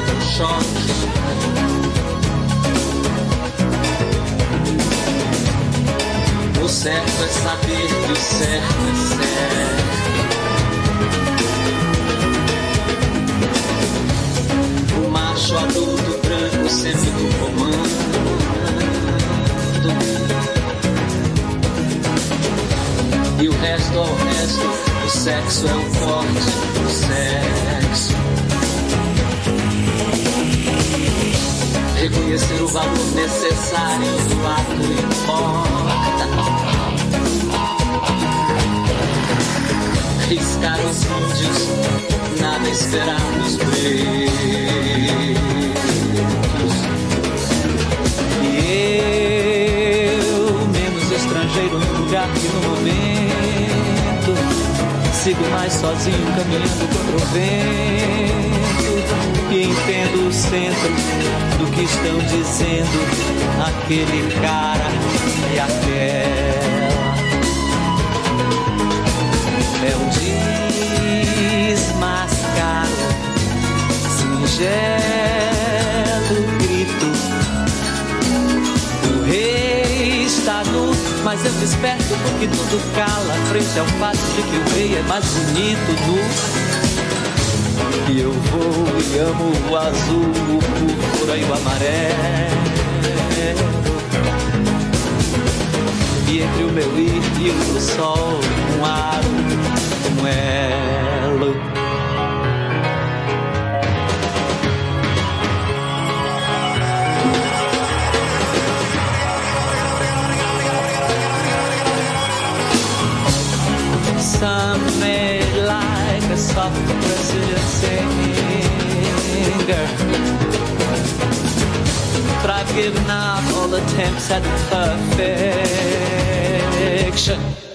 eletrochoque. O certo é saber que o certo é certo. O macho adulto branco sempre do comando. E o resto ao resto, o sexo é o forte do sexo. Reconhecer o valor necessário do ato importa. Riscar os índios, nada esperar nos pretos. E eu, menos estrangeiro no lugar que no momento, sigo mais sozinho caminhando contra o vento e entendo o centro do que estão dizendo aquele cara e aquela. É um desmascaro, singelo grito. O rei está nu, mas eu desperto porque tudo cala frente ao fato de que o rei é mais bonito nu. E eu vou e amo o azul, o púrpura e o amarelo. E entre o meu ir e o do sol, um aro, um elo. Some made like a soft Brazilian singer. But I've given up all attempts at perfection.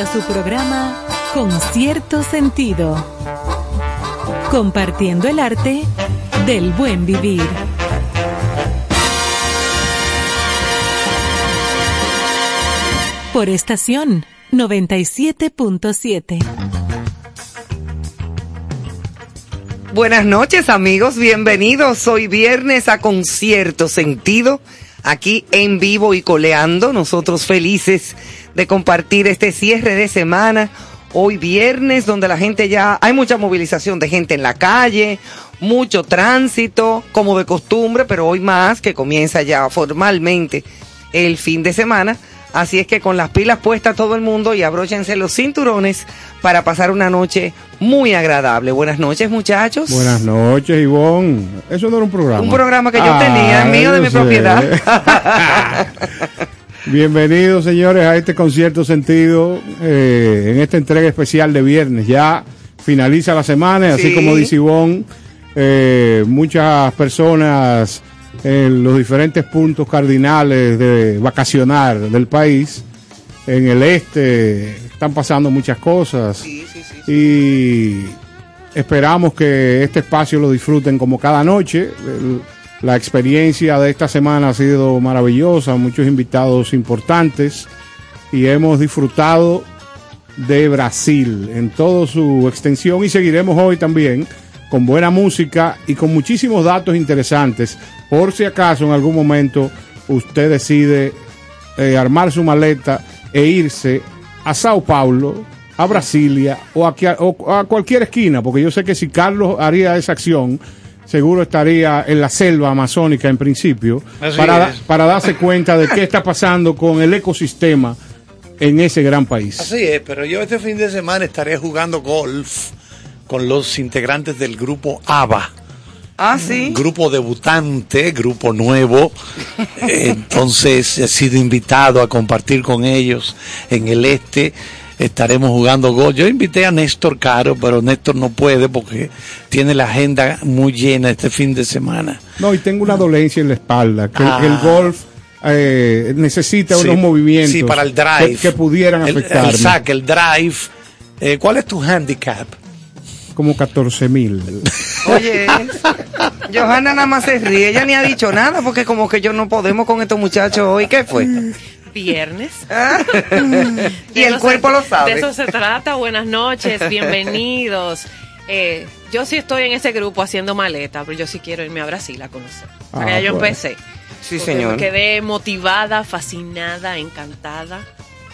A su programa Con cierto sentido, compartiendo el arte del buen vivir. Por estación 97.7. Buenas noches amigos, bienvenidos. Hoy viernes a Concierto Sentido, aquí en vivo y coleando. Nosotros felices de compartir este cierre de semana. Hoy viernes, donde la gente ya, hay mucha movilización de gente en la calle, mucho tránsito, como de costumbre, pero hoy más, que comienza ya formalmente el fin de semana. Así es que con las pilas puestas todo el mundo y abróchense los cinturones para pasar una noche muy agradable. Buenas noches, muchachos. Buenas noches, Ivonne. Eso no era un programa. Un programa que yo tenía, mío de mi propiedad. Bienvenidos, señores, a este concierto sentido eh, en esta entrega especial de viernes. Ya finaliza la semana, así como dice Ivonne, eh, muchas personas en los diferentes puntos cardinales de vacacionar del país. En el este están pasando muchas cosas y esperamos que este espacio lo disfruten como cada noche. La experiencia de esta semana ha sido maravillosa, muchos invitados importantes y hemos disfrutado de Brasil en toda su extensión y seguiremos hoy también con buena música y con muchísimos datos interesantes. Por si acaso en algún momento usted decide eh, armar su maleta e irse a Sao Paulo, a Brasilia o a, a cualquier esquina, porque yo sé que si Carlos haría esa acción, seguro estaría en la selva amazónica en principio, para, para darse cuenta de qué está pasando con el ecosistema en ese gran país. Así es, pero yo este fin de semana estaré jugando golf con los integrantes del grupo ABBA. Ah, sí. Grupo debutante, grupo nuevo. Entonces he sido invitado a compartir con ellos en el este. Estaremos jugando gol. Yo invité a Néstor Caro, pero Néstor no puede porque tiene la agenda muy llena este fin de semana. No, y tengo una dolencia en la espalda, que el ah. golf eh, necesita unos movimientos sí, para el drive. Que, pudieran afectar. El, saque, el drive. Eh, ¿Cuál es tu handicap? como 14 mil. Oye, Johanna nada más se ríe, ella ni ha dicho nada porque como que yo no podemos con estos muchachos hoy. ¿Qué fue? Viernes. y el cuerpo lo sabe. De eso se trata. Buenas noches, bienvenidos. Eh, yo sí estoy en ese grupo haciendo maleta, pero yo sí quiero irme a Brasil a conocer. Ah, yo empecé. Sí, señor. Me quedé motivada, fascinada, encantada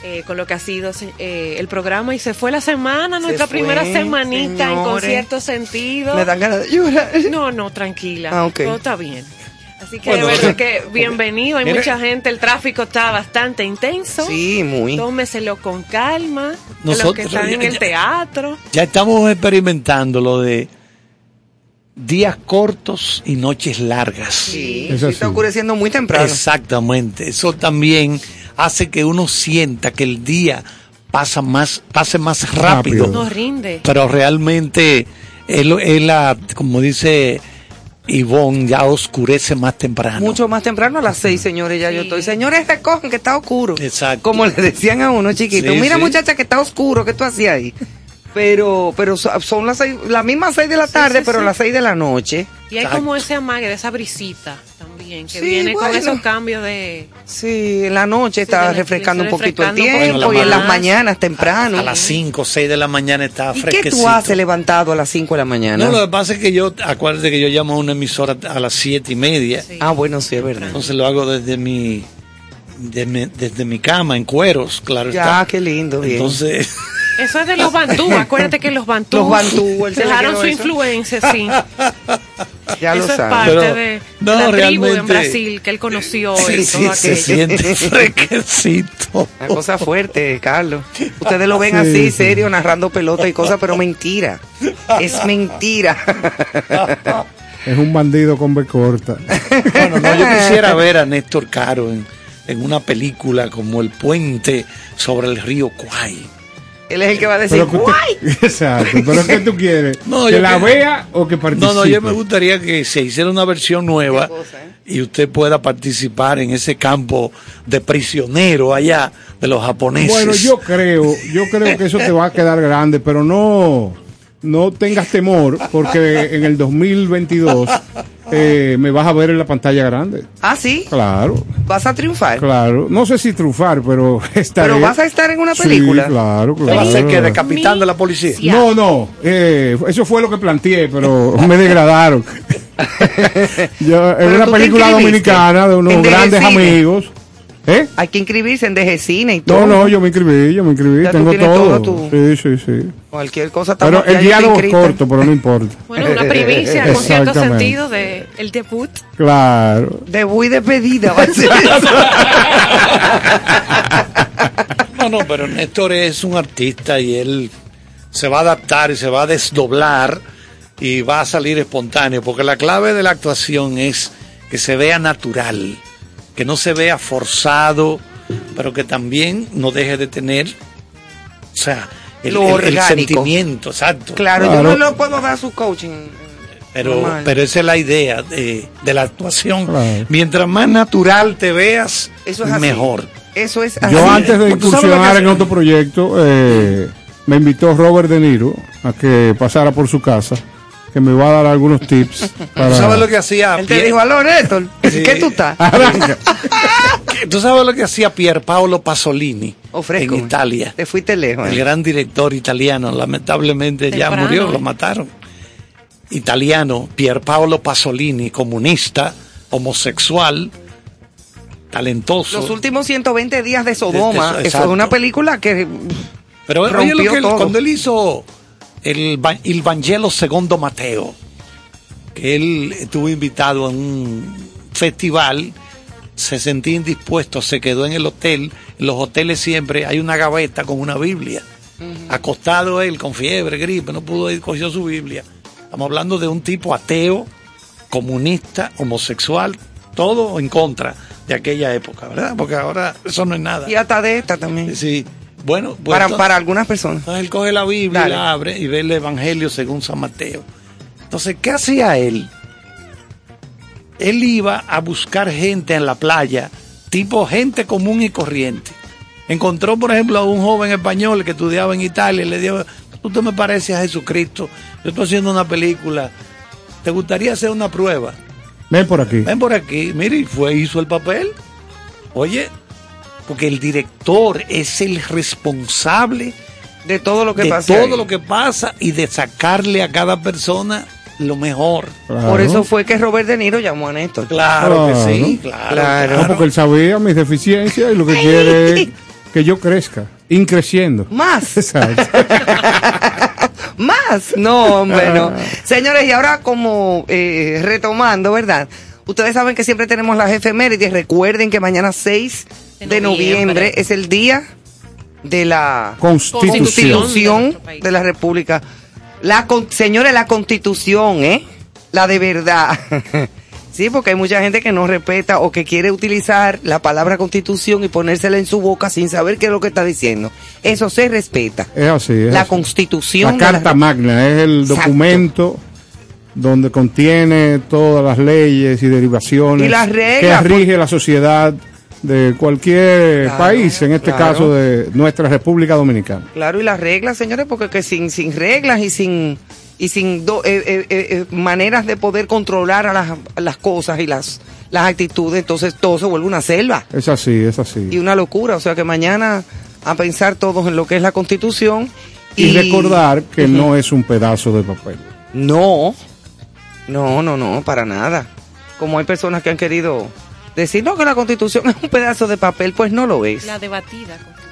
eh, con lo que ha sido eh, el programa y se fue la semana, nuestra primera semanita en concierto sentido. Me dan ganas de llorar. No, no, tranquila. Ah, Todo está bien. Así que de verdad que bienvenido, hay mucha gente, el tráfico está bastante intenso. Sí, muy. Tómeselo con calma. Nosotros, los que están en el teatro. Ya estamos experimentando lo de días cortos y noches largas. Sí, está oscureciendo muy temprano. Exactamente. Eso también hace que uno sienta que el día pasa más, pase más rápido. No rinde. Pero realmente él, la, como dice Ivonne, ya oscurece más temprano. Mucho más temprano a las seis, señores, ya yo estoy. Señores, recogen que está oscuro. Exacto. Como le decían a uno chiquito. Mira, muchacha, que está oscuro, ¿qué tú hacías ahí? Pero pero son las seis, las mismas seis de la tarde, pero las seis de la noche. Y hay como ese amague, esa brisita también, que viene con esos cambios de... Sí, en la noche está refrescando un poquito el tiempo y en las mañanas temprano. A, las cinco, seis de la mañana está fresquecito. ¿Y qué tú hases levantado a las cinco de la mañana? No, lo que pasa es que yo, acuérdate que yo llamo a una emisora a las siete y media. Ah, bueno, sí, es verdad. Entonces lo hago desde mi... Desde mi, cama, en cueros, claro ya, qué lindo, bien. Entonces... Eso es de los bantú. Acuérdate que los bantú, los bantú dejaron su influencia, sí. Ya eso es parte de, la tribu en Brasil que él conoció. Sí, sí, se siente fresquecito. Una cosa fuerte, Carlos. Ustedes lo ven así, serio, narrando pelota y cosas, pero mentira. Es mentira. Es un bandido con B corta. Bueno, no, yo quisiera ver a Néstor Caro en, en una película como El puente sobre el río Kwai Él es el que va a decir, Pero que usted- Exacto, pero ¿qué tú quieres? No, ¿Que yo la que- vea o que participe? No, no, yo me gustaría que se hiciera una versión nueva y usted pueda participar en ese campo de prisionero allá de los japoneses. Bueno, yo creo, yo creo que eso te va a quedar grande, pero no, no tengas temor, porque en el 2022 eh, me vas a ver en la pantalla grande. Ah, sí, Claro, vas a triunfar. claro. No sé si trufar, pero estaré. Pero vas a estar en una Sí, película. claro, ¿Te va a claro. hacer que de capitán de la policía? No, no, eh, eso fue lo que planteé, pero me degradaron. Yo, en una película dominicana de unos grandes amigos. ¿Eh? Hay que inscribirse en DGCine y todo. No, no, yo me inscribí, yo me inscribí, Ya tengo todo. todo Sí, sí, sí. Cualquier cosa Pero el diálogo es corto, pero no importa. Bueno, una primicia con cierto sentido de el debut. Claro. Debut y despedida va a ser No, no, pero Néstor es un artista y él se va a adaptar y se va a desdoblar y va a salir espontáneo, porque la clave de la actuación es que se vea natural, que no se vea forzado, pero que también no deje de tener, o sea, el, Lo el- el orgánico. sentimiento, exacto. Claro, yo no lo puedo dar su coaching. Pero, Normal. pero esa es la idea de, de la actuación. Claro. Mientras más natural te veas, Eso es mejor. Eso es así. Yo antes de incursionar en otro proyecto, eh, me invitó Robert De Niro a que pasara por su casa, que me va a dar algunos tips. Para... ¿Tú sabes lo que hacía? Él te dijo, aló, Néstor, Sí. ¿qué tú estás? Arranca. ¿Qué- ¿Tú sabes lo que hacía Pier Paolo Pasolini Oh, fresco. en Italia? Te fuiste lejos. El eh. gran director italiano, lamentablemente ya murió, ¿eh? lo mataron. Italiano, Pier Paolo Pasolini, comunista, homosexual, talentoso. Los últimos 120 días de Sodoma, Eso, eso es una película que Pero oye rompió lo que él- todo. cuando él hizo el, il Vangelo segundo Mateo, que él estuvo invitado a un festival, se sentía indispuesto, se quedó en el hotel. En los hoteles siempre hay una gaveta con una Biblia. Acostado él con fiebre, gripe, no pudo ir, cogió su Biblia. Estamos hablando de un tipo ateo, comunista, homosexual, todo en contra de aquella época, ¿verdad? Porque ahora eso no es nada. y hasta de esta también. Sí, bueno, pues para, entonces- para algunas personas. entonces él coge la Biblia, Dale. la abre y ve el Evangelio según San Mateo. Entonces, ¿qué hacía él? Él iba a buscar gente en la playa, tipo gente común y corriente. Encontró, por ejemplo, a un joven español que estudiaba en Italia y le dijo, tú te me pareces a Jesucristo, yo estoy haciendo una película, ¿te gustaría hacer una prueba? Ven por aquí. Ven por aquí, mire, y fue, hizo el papel. Oye, porque el director es el responsable De todo lo que de pasa. todo ahí. lo que pasa y de sacarle a cada persona lo mejor. Claro. Por eso fue que Robert De Niro llamó a Néstor. Claro, Claro. que sí, claro. Claro. No, porque él sabía mis deficiencias y lo que quiere es que yo crezca, increciendo. Más. Exacto. Más. No, hombre, no. Señores, y ahora como eh, retomando, ¿verdad? Ustedes saben que siempre tenemos las efemérides. Recuerden que mañana 6 de, De noviembre. noviembre. es el día de la Constitución. Constitución de la República. La con- señores, la Constitución, ¿eh? La de verdad. sí, porque hay mucha gente que no respeta o que quiere utilizar la palabra Constitución y ponérsela en su boca sin saber qué es lo que está diciendo. Eso se respeta. Es así. es La así. Constitución. La de Carta Magna es el Exacto. documento donde contiene todas las leyes y derivaciones Y las reglas, que rige la sociedad de cualquier Claro, país, en este claro. caso de nuestra República Dominicana. Claro, y las reglas, señores, porque que sin, sin reglas y sin y sin do- eh, eh, eh, maneras de poder controlar a las, a las cosas y las, las actitudes, entonces todo se vuelve una selva Es así, es así. y una locura. O sea que mañana a pensar todos en lo que es la constitución. Y, recordar que no es un pedazo de papel. No, no, no, no, para nada. Como hay personas que han querido decir, no, que la constitución es un pedazo de papel, pues no lo es. La debatida constitución.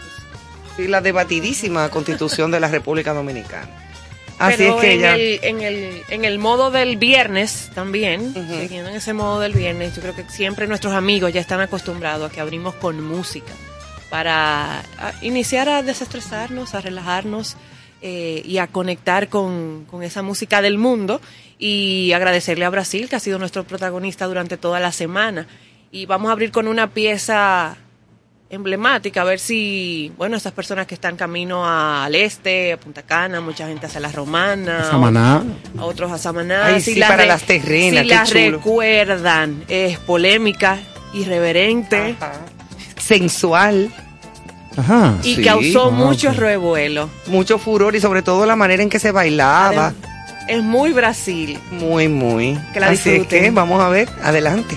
Sí, la debatidísima constitución de la República Dominicana. Así Pero es que en, ya... el, en, el, en el modo del viernes también, siguiendo en ese modo del viernes, yo creo que siempre nuestros amigos ya están acostumbrados a que abrimos con música para iniciar a desestresarnos, a relajarnos eh, y a conectar con, con esa música del mundo y agradecerle a Brasil que ha sido nuestro protagonista durante toda la semana. Y vamos a abrir con una pieza emblemática, a ver si, bueno, esas personas que están camino a- al este, a Punta Cana, mucha gente hacia la Romana, Samaná. a otros a Samaná. Ay, sí, para re- las terrenas, Si las chulo. recuerdan, es polémica, irreverente Sensual, Ajá. y Sí. causó Ah, mucho ok. revuelo. mucho furor y sobre todo la manera en que se bailaba. Es muy Brasil. Muy, muy. Que la Así es que vamos a ver, adelante.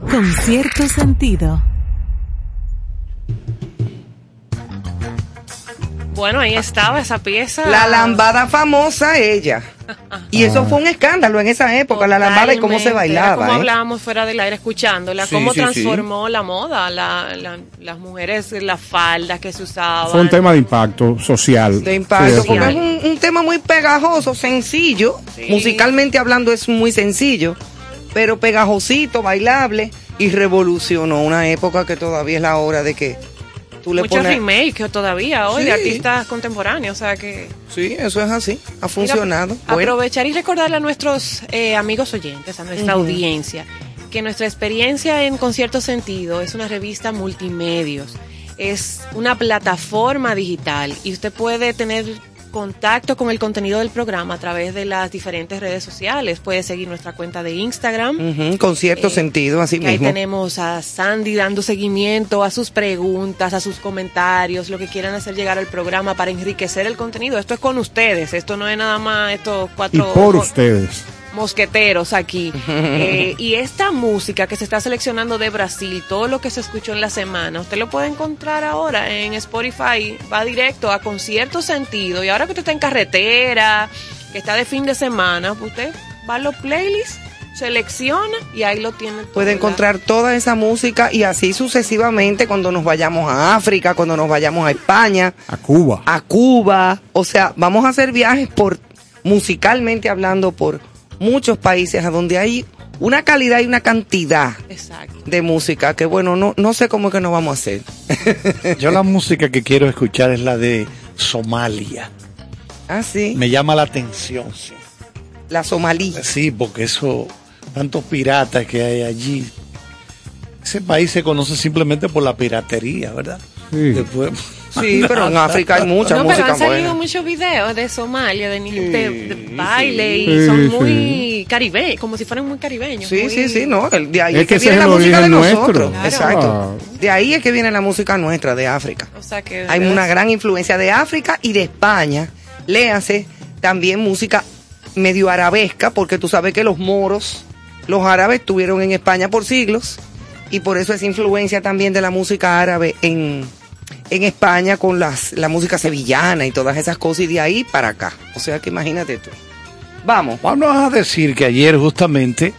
Con cierto sentido. Bueno, ahí estaba esa pieza. La lambada famosa, ella. Y eso fue un escándalo en esa época, la lambada y cómo se Totalmente. Era bailaba. Como ¿eh? hablábamos fuera del aire escuchándola, Sí, cómo sí, transformó la moda, la, la- las mujeres, las faldas que se usaban. Fue un tema de impacto social. De impacto, Sí, porque sí. es un, un tema muy pegajoso, sencillo. Sí. Musicalmente hablando es muy sencillo, pero pegajosito, bailable y revolucionó una época que todavía es la hora de que tú le Muchos pones. remakes todavía hoy Sí. de artistas contemporáneos, o sea que... Sí, eso es así, ha funcionado. Mira, Bueno, Aprovechar y recordarle a nuestros eh, amigos oyentes, a nuestra audiencia, que nuestra experiencia en Concierto Sentido es una revista multimedios, es una plataforma digital y usted puede tener contacto con el contenido del programa a través de las diferentes redes sociales. Puede seguir nuestra cuenta de Instagram. Con cierto Eh, sentido, así que Ahí mismo. tenemos a Sandy dando seguimiento a sus preguntas, a sus comentarios, lo que quieran hacer llegar al programa para enriquecer el contenido. Esto es con ustedes, esto no es nada más estos Y cuatro por mo- ustedes. Mosqueteros aquí. Eh, y esta música que se está seleccionando de Brasil, todo lo que se escuchó en la semana, usted lo puede encontrar ahora en Spotify, va directo a concierto sentido. Y ahora que usted está en carretera, que está de fin de semana, usted va a los playlists, selecciona y ahí lo tiene. todo, Puede ¿verdad? encontrar toda esa música y así sucesivamente cuando nos vayamos a África, cuando nos vayamos a España, A Cuba. a Cuba. O sea, vamos a hacer viajes por, musicalmente hablando, por muchos países a donde hay una calidad y una cantidad Exacto. de música que bueno, no, no sé cómo es que nos vamos a hacer. Yo la música que quiero escuchar es la de Somalia. Ah, sí. Me llama la atención, sí. La somalí. Sí, porque eso, tantos piratas que hay allí. Ese país se conoce simplemente por la piratería, ¿verdad? Sí. Después, Sí, pero en África hay mucha no, pero música han salido buena. muchos videos de Somalia, de, ni- de- de baile, y Sí, son sí. muy caribeños, como si fueran muy caribeños. Sí, muy- sí, sí, no. el- De ahí Es es que que, ese viene es la el música de origen nosotros. nuestro. Exacto. Claro. De ahí es que viene la música nuestra de África. O sea que Hay una gran influencia de África y de España. Léase también música medio arabesca, porque tú sabes que los moros, los árabes, estuvieron en España por siglos y por eso esa influencia también de la música árabe en, en España con las, la música sevillana y todas esas cosas y de ahí para acá. O sea que imagínate tú. Vamos. Vamos a decir que ayer justamente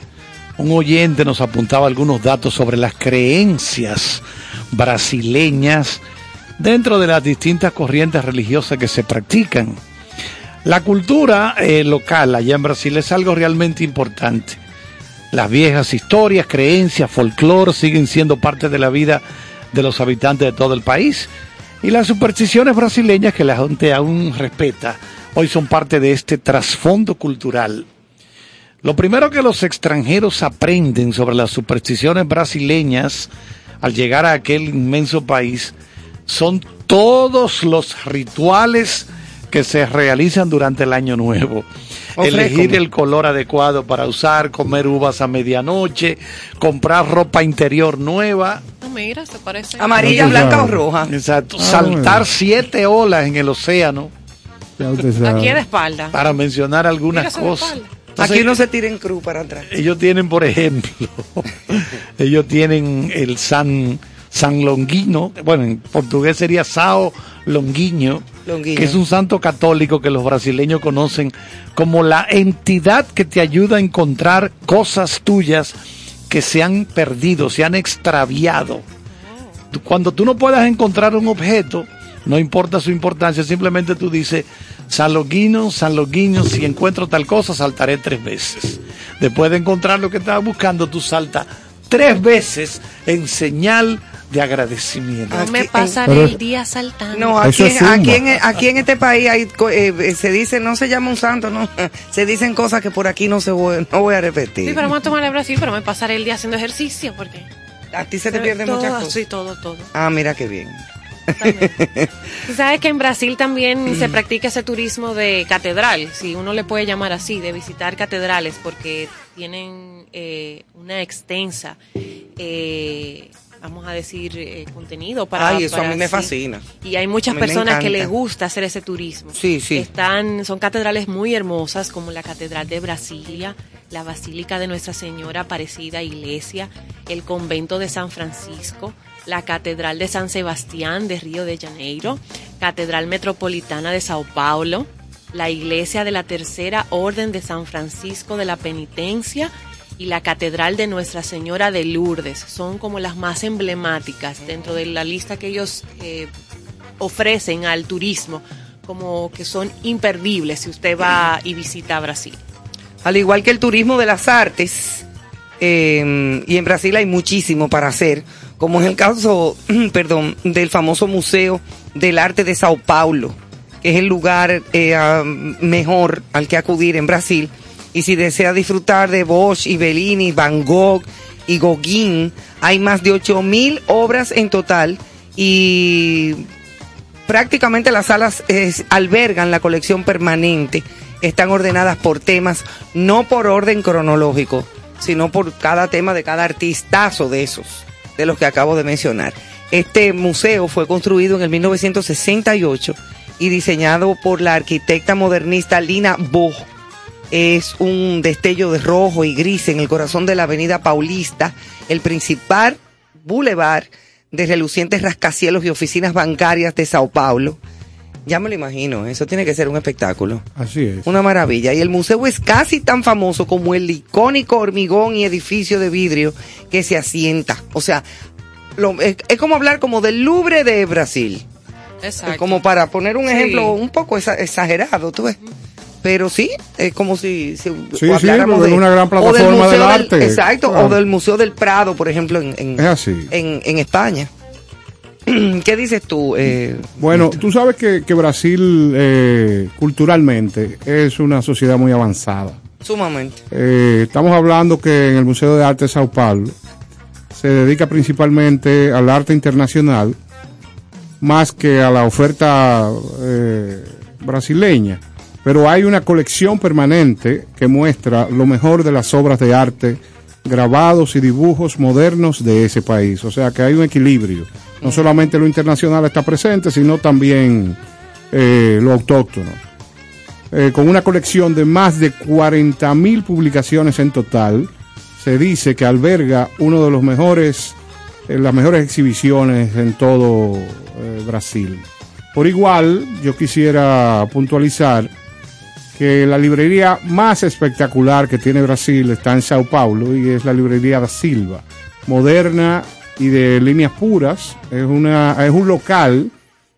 un oyente nos apuntaba algunos datos sobre las creencias brasileñas dentro de las distintas corrientes religiosas que se practican. La cultura eh, local allá en Brasil es algo realmente importante. Las viejas historias, creencias, folclore siguen siendo parte de la vida de los habitantes de todo el país. Y las supersticiones brasileñas que la gente aún respeta, hoy son parte de este trasfondo cultural. Lo primero que los extranjeros aprenden sobre las supersticiones brasileñas al llegar a aquel inmenso país son todos los rituales que se realizan durante el año nuevo. Ofrécome. Elegir el color adecuado para usar, comer uvas a medianoche, comprar ropa interior nueva, mira, se parece. Amarilla, No, blanca o roja. exacto, Ah, saltar bueno. siete olas en el océano, Ya usted sabe. Aquí de espalda. para mencionar algunas Mírase cosas. Entonces, Aquí uno se tira en cruz para atrás. ellos tienen, por ejemplo, ellos tienen el San, San Longuino, bueno, en portugués sería Sao Longuinho, Longuinho. que es un santo católico que los brasileños conocen como la entidad que te ayuda a encontrar cosas tuyas que se han perdido, se han extraviado. Cuando tú no puedas encontrar un objeto, no importa su importancia, simplemente tú dices, San Longuino, San Longuino, si encuentro tal cosa, saltaré tres veces. Después de encontrar lo que estaba buscando, tú saltas tres veces en señal agradecimiento. No me Aquí- pasaré el día saltando. No, aquí, es aquí, en, aquí en este país hay, co- eh, se dice, no se llama un santo, no, se dicen cosas que por aquí no se voy, no voy a repetir. Sí, pero vamos a tomar el Brasil, pero me pasaré el día haciendo ejercicio porque a ti se te pierden todo, muchas cosas. Sí, todo, todo. Ah, mira qué bien. Tú sabes que en Brasil también se practica ese turismo de catedral, si uno le puede llamar así, de visitar catedrales, porque tienen eh, una extensa, eh, vamos a decir, eh, contenido para... Ay, eso a mí me sí. fascina. Y hay muchas personas que les gusta hacer ese turismo. Sí, sí. Están, son catedrales muy hermosas, como la Catedral de Brasilia, la Basílica de Nuestra Señora Aparecida Iglesia, el Convento de San Francisco, la Catedral de San Sebastián de Río de Janeiro, Catedral Metropolitana de Sao Paulo, la Iglesia de la Tercera Orden de San Francisco de la Penitencia y la Catedral de Nuestra Señora de Lourdes. Son como las más emblemáticas dentro de la lista que ellos eh, ofrecen al turismo, como que son imperdibles si usted va y visita Brasil. Al igual que el turismo de las artes, eh, y en Brasil hay muchísimo para hacer, como es el caso, perdón, del famoso Museo del Arte de Sao Paulo, que es el lugar eh, mejor al que acudir en Brasil. Y si desea disfrutar de Bosch y Bellini, Van Gogh y Gauguin, hay más de 8.000 obras en total y prácticamente las salas albergan la colección permanente. Están ordenadas por temas, no por orden cronológico, sino por cada tema de cada artistazo de esos, de los que acabo de mencionar. Este museo fue construido en el 1968 y diseñado por la arquitecta modernista Lina Bo. Es un destello de rojo y gris en el corazón de la avenida Paulista, el principal boulevard de relucientes rascacielos y oficinas bancarias de Sao Paulo. Ya me lo imagino, eso tiene que ser un espectáculo. Así es. Una maravilla. Y el museo es casi tan famoso como el icónico hormigón y edificio de vidrio que se asienta. O sea, lo- es, es como hablar como del Louvre de Brasil. Exacto. Como para poner un Sí. ejemplo un poco exa- exagerado, tú ves. Pero sí, es como si, si sí, habláramos porque es una gran del plataforma del arte. Exacto, Claro. o del Museo del Prado, por ejemplo, en, en, Es así. en, en España. ¿Qué dices tú? Eh, Bueno, tú sabes que, que Brasil eh, culturalmente es una sociedad muy avanzada. sumamente. Eh, estamos hablando que en el Museo de Arte de Sao Paulo se dedica principalmente al arte internacional más que a la oferta eh, brasileña. Pero hay una colección permanente que muestra lo mejor de las obras de arte, grabados y dibujos modernos de ese país. O sea que hay un equilibrio. No solamente lo internacional está presente, sino también eh, lo autóctono eh, con una colección de más de 40 mil publicaciones en total, se dice que alberga uno de los mejores, eh, las mejores exhibiciones en todo Brasil. Por igual, yo quisiera puntualizar que la librería más espectacular que tiene Brasil está en Sao Paulo y es la librería da Silva, moderna y de líneas puras. Es, una, es un local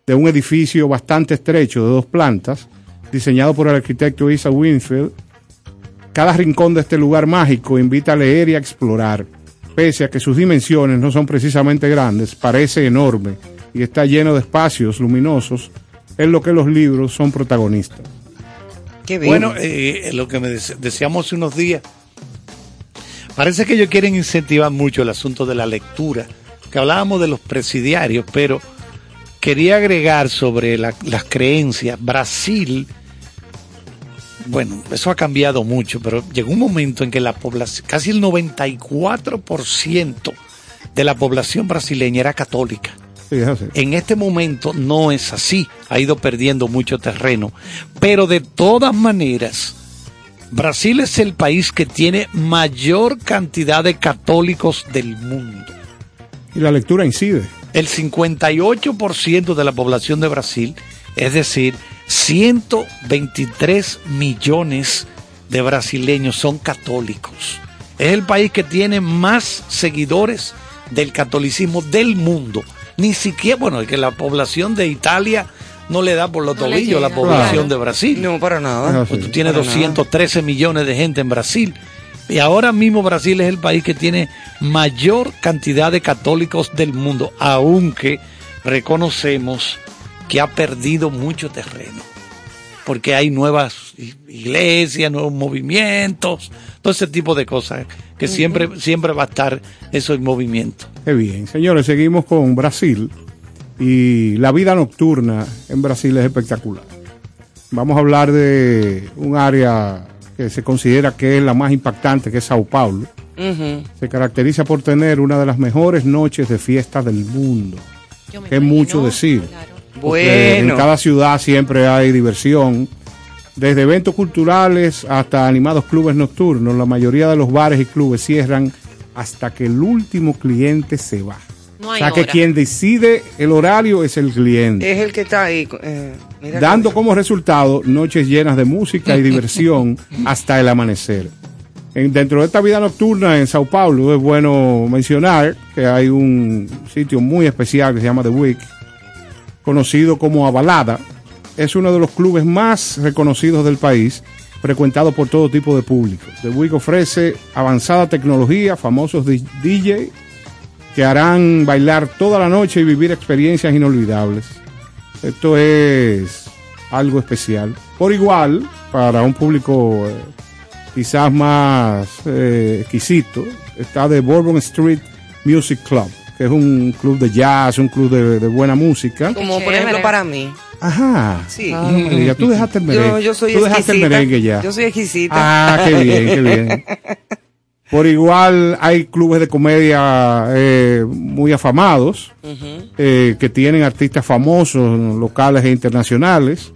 de un edificio bastante estrecho de dos plantas, diseñado por el arquitecto Isa Winfield. Cada rincón de este lugar mágico invita a leer y a explorar. Pese a que sus dimensiones no son precisamente grandes, parece enorme y está lleno de espacios luminosos en lo que los libros son protagonistas. Bueno, eh, lo que me decíamos hace unos días, parece que ellos quieren incentivar mucho el asunto de la lectura, que hablábamos de los presidiarios, pero quería agregar sobre la- las creencias. Brasil, bueno, eso ha cambiado mucho, pero llegó un momento en que la población, casi el 94% de la población brasileña era católica. Sí, es así. En este momento no es así, ha ido perdiendo mucho terreno, pero de todas maneras, Brasil es el país que tiene mayor cantidad de católicos del mundo. Y la lectura incide. El 58% de la población de Brasil, es decir, 123 millones de brasileños son católicos. Es el país que tiene más seguidores del catolicismo del mundo. Ni siquiera, bueno, es que la población de Italia no le da por los No tobillos la población Claro. de Brasil. No, para nada. Pues sí. tú tienes Para nada. 213 millones de gente en Brasil. Y ahora mismo Brasil es el país que tiene mayor cantidad de católicos del mundo, aunque reconocemos que ha perdido mucho terreno. Porque hay nuevas iglesias, nuevos movimientos, todo ese tipo de cosas, que siempre, siempre va a estar eso en movimiento. Qué bien. Señores, seguimos con Brasil. Y la vida nocturna en Brasil es espectacular. Vamos a hablar de un área que se considera que es la más impactante, que es Sao Paulo. Se caracteriza por tener una de las mejores noches de fiesta del mundo. Que es mucho decir. claro. En cada ciudad siempre hay diversión. Desde eventos culturales hasta animados clubes nocturnos, la mayoría de los bares y clubes cierran hasta que el último cliente se va. No o sea que quien decide el horario es el cliente. Es el que está ahí. eh, mira Dando como resultado noches llenas de música y diversión hasta el amanecer. En- dentro de esta vida nocturna en Sao Paulo es bueno mencionar que hay un sitio muy especial que se llama The Week, conocido como Avalada. Es uno de los clubes más reconocidos del país, frecuentado por todo tipo de público. The Week ofrece avanzada tecnología, famosos DJ que harán bailar toda la noche y vivir experiencias inolvidables. Esto es algo especial. Por igual, para un público eh, quizás más eh, exquisito, está The Bourbon Street Music Club. Que es un club de jazz, un club de, de buena música. Como por ejemplo para mí. Ajá. Sí. Ah, María, tú dejaste el merengue. Yo, yo soy tú dejaste el exquisita. merengue ya. Yo soy exquisita. Ah, qué bien, qué bien. Por igual hay clubes de comedia eh, muy afamados eh, que tienen artistas famosos locales e internacionales.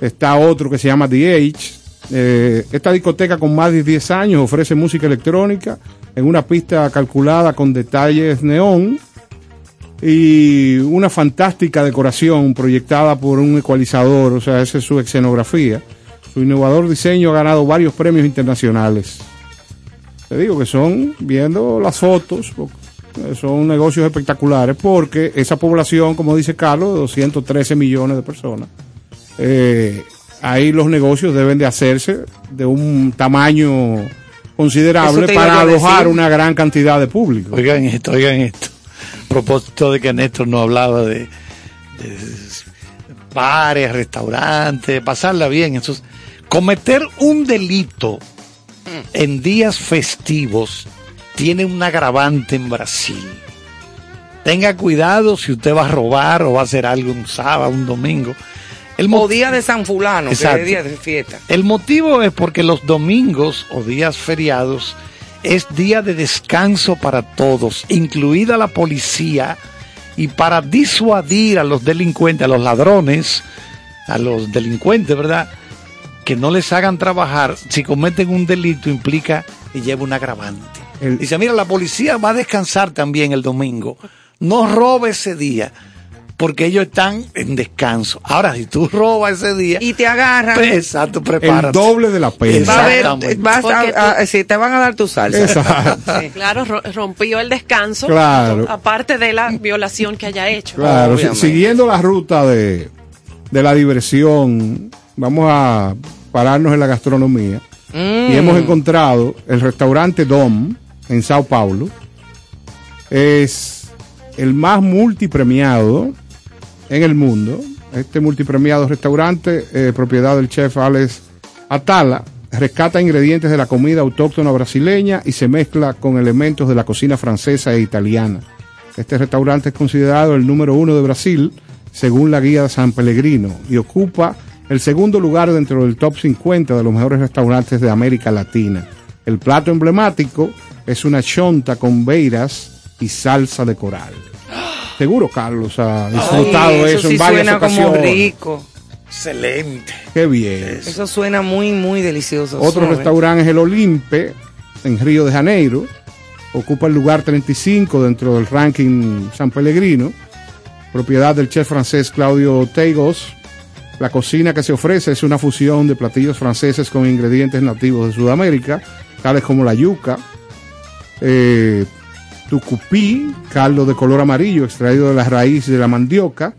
Está otro que se llama The Age. Eh, esta discoteca con más de 10 años ofrece música electrónica en una pista calculada con detalles neón y una fantástica decoración proyectada por un ecualizador, o sea, esa es su escenografía. Su innovador diseño ha ganado varios premios internacionales. Te digo que son, viendo las fotos, son negocios espectaculares porque esa población, como dice Carlos, de 213 millones de personas, eh, ahí los negocios deben de hacerse de un tamaño considerable para alojar decir. una gran cantidad de público. Oigan esto, oigan esto. A propósito de que Néstor no hablaba de, de bares, restaurantes, pasarla bien. Entonces, cometer un delito en días festivos tiene un agravante en Brasil. Tenga cuidado si usted va a robar o va a hacer algo un sábado, un domingo. El O día de San Fulano, que Exacto. es día de fiesta. el motivo es porque los domingos o días feriados es día de descanso para todos, incluida la policía, y para disuadir a los delincuentes, a los ladrones, a los delincuentes, ¿verdad? Que no les hagan trabajar, si cometen un delito implica que lleva un agravante. El- Dice, mira, la policía va a descansar también el domingo. No robe ese día, porque ellos están en descanso. Ahora, si tú robas ese día, Y te agarran. pues, exacto, El prepárate. doble de la pena. Exactamente. vas a, a- sí, te van a dar tu salsa. Exacto. Sí. Claro, ro- rompió el descanso, Claro. aparte de la violación que haya hecho. Claro, si- Obviamente. siguiendo la ruta de, de la diversión, vamos a pararnos en la gastronomía. Mm. Y hemos encontrado el restaurante Dom en Sao Paulo. Es el más multipremiado en el mundo. Este multipremiado restaurante, eh, propiedad del chef Alex Atala, rescata ingredientes de la comida autóctona brasileña y se mezcla con elementos de la cocina francesa e italiana. Este restaurante es considerado el número uno de Brasil, según la guía de San Pellegrino, y ocupa el segundo lugar dentro del top 50 de los mejores restaurantes de América Latina. El plato emblemático es una chonta con beiras y salsa de coral. Seguro Carlos ha disfrutado Ay, eso, sí en varias suena como ocasiones. rico. Excelente. Qué bien. Eso suena muy, muy delicioso. Otro suave. restaurante es el Olimpe, en Río de Janeiro. Ocupa el lugar 35 dentro del ranking San Pellegrino. Propiedad del chef francés Claudio Teigos. La cocina que se ofrece es una fusión de platillos franceses con ingredientes nativos de Sudamérica, tales como la yuca, eh, tucupí, caldo de color amarillo extraído de la raíz de la mandioca,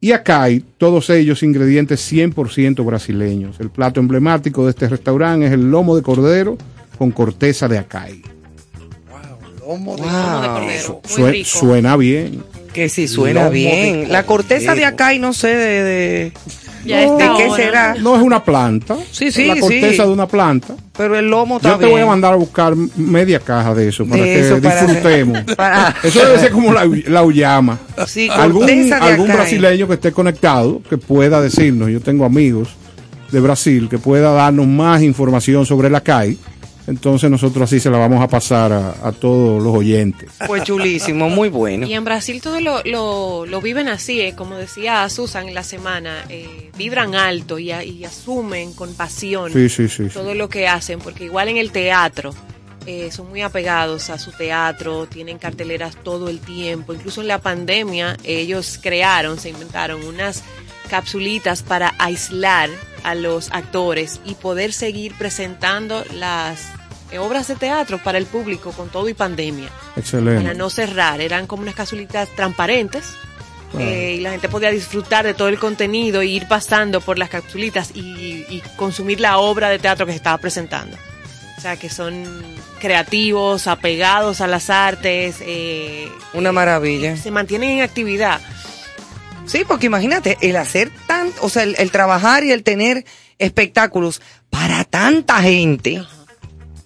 y acai, todos ellos ingredientes 100% brasileños. El plato emblemático de este restaurante es el lomo de cordero con corteza de acai. Lomo de- Lomo de Wow. cordero, muy Sue- rico. suena bien. Que sí suena Lomo de bien. La corteza de cordero. y no sé de... de- Ya ¿De está qué será? No es una planta. Sí, sí, La corteza sí. de una planta. Pero el lomo está Yo te bien. voy a mandar a buscar media caja de eso para De que eso disfrutemos. para- Eso debe ser como la, la uyama. Sí, algún algún brasileño que esté conectado que pueda decirnos, yo tengo amigos de Brasil que pueda darnos más información sobre la CAI. Entonces nosotros así se la vamos a pasar a, a todos los oyentes. Pues chulísimo, muy bueno. Y en Brasil todo lo, lo, lo viven así, eh, como decía Susan en la semana, eh, vibran alto y, a- y asumen con pasión Sí, sí, sí. sí. todo lo que hacen, porque igual en el teatro eh, son muy apegados a su teatro, tienen carteleras todo el tiempo, incluso en la pandemia ellos crearon, se inventaron unas capsulitas para aislar a los actores y poder seguir presentando las eh, obras de teatro para el público con todo y pandemia para Excelente. no cerrar. Eran como unas capsulitas transparentes eh, y la gente podía disfrutar de todo el contenido e ir pasando por las capsulitas y, y consumir la obra de teatro que se estaba presentando. O sea, que son creativos, apegados a las artes, eh, Una maravilla. se mantienen en actividad. Sí, porque imagínate, el hacer tan, o sea, el, el trabajar y el tener espectáculos para tanta gente,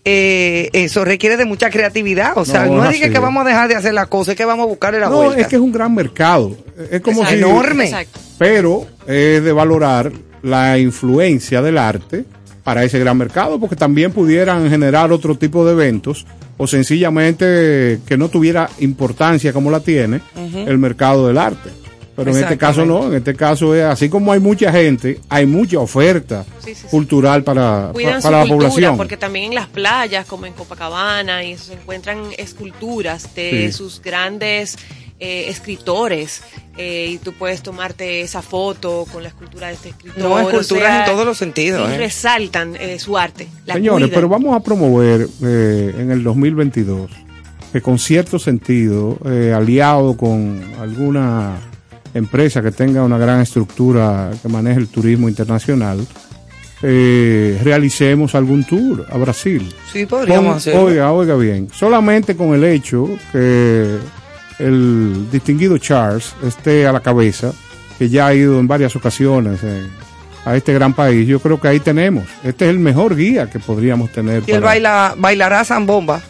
eh, eso requiere de mucha creatividad. O sea, no, No, es que, así. que vamos a dejar de hacer las cosas, es que vamos a buscarle la No, vuelta. es que es un gran mercado. Es como Es si. enorme. Exacto. Pero es de valorar la influencia del arte para ese gran mercado, porque también pudieran generar otro tipo de eventos o sencillamente que no tuviera importancia como la tiene el mercado del arte. Pero en este caso no, en este caso es así como hay mucha gente, hay mucha oferta Sí, sí, sí. cultural para, Cuidan para la su cultura, población. porque también en las playas, como en Copacabana, y eso, se encuentran esculturas de Sí. sus grandes eh, escritores, eh, y tú puedes tomarte esa foto con la escultura de este escritor. No, o esculturas sea, en todos los sentidos, y ¿eh? resaltan eh, su arte. La Señores, cuidan. pero vamos a promover eh, en el 2022 que con cierto sentido, eh, aliado con alguna empresa que tenga una gran estructura que maneje el turismo internacional, eh, realicemos algún tour a Brasil. Sí, podríamos Con- hacerlo. Oiga, oiga bien, solamente con el hecho que el distinguido Charles esté a la cabeza, que ya ha ido en varias ocasiones a este gran país, yo creo que ahí tenemos. Este es el mejor guía que podríamos tener. Y él para- baila, bailará zambomba.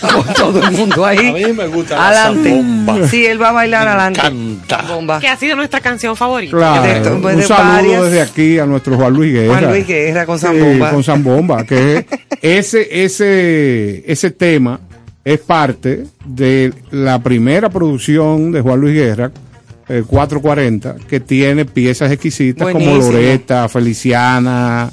Con todo el mundo ahí. A mí me gusta la Adelante. zambomba. Sí, él va a bailar adelante. Canta. Que ha sido nuestra canción favorita. Claro, de esto, pues, un de saludo varias. desde aquí a nuestro Juan Luis Guerra. Juan Luis Guerra con Sí, zambomba. con Zambomba, que ese, ese, ese tema es parte de la primera producción de Juan Luis Guerra, eh, 440, que tiene piezas exquisitas como. Loreta, Feliciana,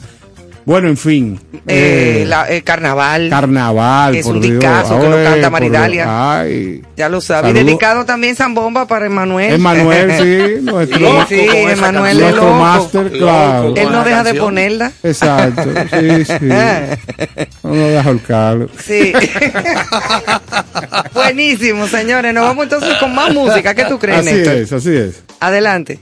bueno, en fin. Eh, eh, la- el carnaval. carnaval, es por un Dios. discazo que lo canta Maridalia. Ay. ya lo sabe. Y dedicado también zambomba para Emanuel. Emanuel, sí, nuestro, Sí, sí, Emanuel es loco. máster, Loco claro. Él no deja de ponerla. Exacto, sí, sí. No deja ahorcarlo. Sí. Buenísimo, señores. Nos vamos entonces con más música. ¿Qué tú crees, Así Néstor? es, así es. Adelante.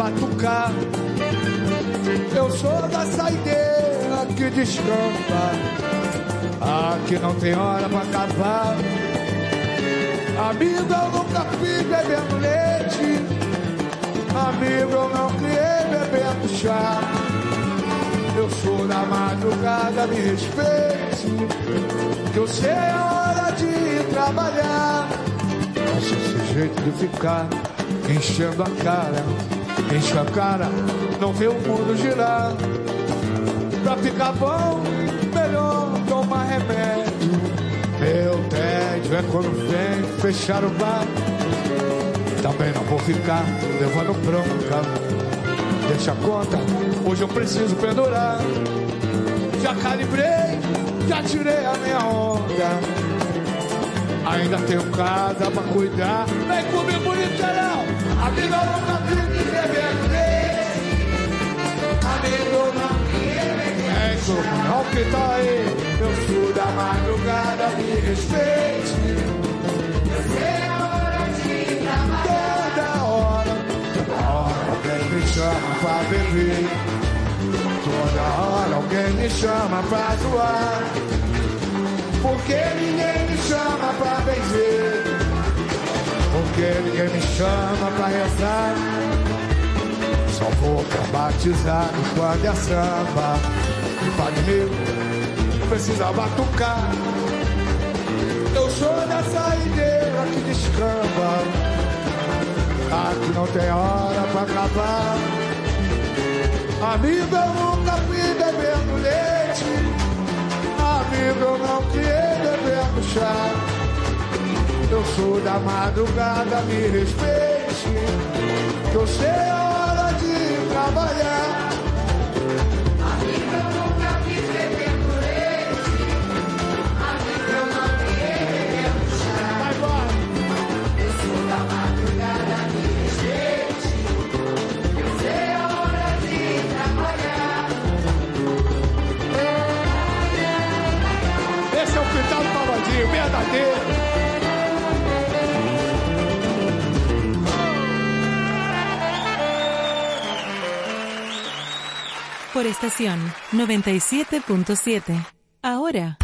Batucar. Eu sou da saideira que descampa. Aqui não tem hora pra acabar. Amigo, eu nunca fui bebendo leite. Amigo, eu não criei bebendo chá. Eu sou da madrugada, me respeite. Que eu sei a hora de trabalhar. Não sou sujeito de ficar enchendo a cara. Enche a cara, não vê o mundo girar. Pra ficar bom, melhor tomar remédio. Meu tédio é quando vem fechar o bar. Também não vou ficar levando bronca. Deixa a conta, hoje eu preciso pendurar. Já calibrei, já tirei a minha onda. Ainda tenho casa pra cuidar. Vem comigo, bonitão. É isso, olha o que tá aí. Eu sou da madrugada, me respeite. Eu sei a hora de trabalhar. Toda hora, toda hora alguém me chama pra beber. Toda hora alguém me chama pra zoar. Porque ninguém me chama pra benzer. Porque ninguém me chama pra rezar. vou pra batizar quando é samba. E padre meu precisa batucar. Eu sou da saideira que descamba. Aqui não tem hora pra acabar. Amigo, eu nunca fui bebendo leite. Amigo, eu não criei bebendo chá. Eu sou da madrugada, me respeite. Que eu sei a hora de trabalhar. Por estación 97.7. Ahora,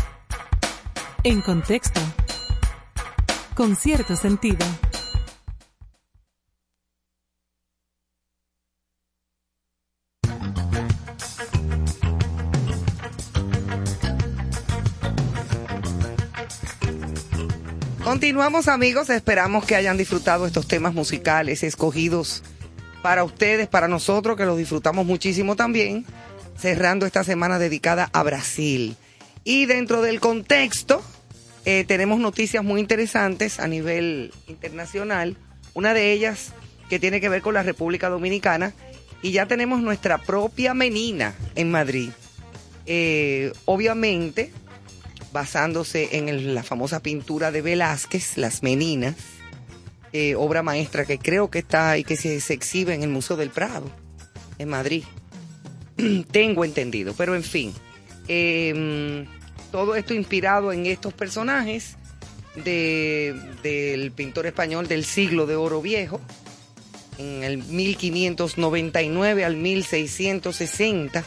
en contexto, con cierto sentido. Continuamos amigos, esperamos que hayan disfrutado estos temas musicales escogidos para ustedes, para nosotros, que los disfrutamos muchísimo también, cerrando esta semana dedicada a Brasil. Y dentro del contexto, eh, tenemos noticias muy interesantes a nivel internacional, una de ellas que tiene que ver con la República Dominicana, y ya tenemos nuestra propia menina en Madrid. Eh, obviamente, basándose en la famosa pintura de Velázquez, Las Meninas, eh, obra maestra que creo que está y que se exhibe en el Museo del Prado, en Madrid. Tengo entendido, pero en fin. eh, todo esto inspirado en estos personajes de- del pintor español del siglo de oro viejo, en el 1599 al 1660,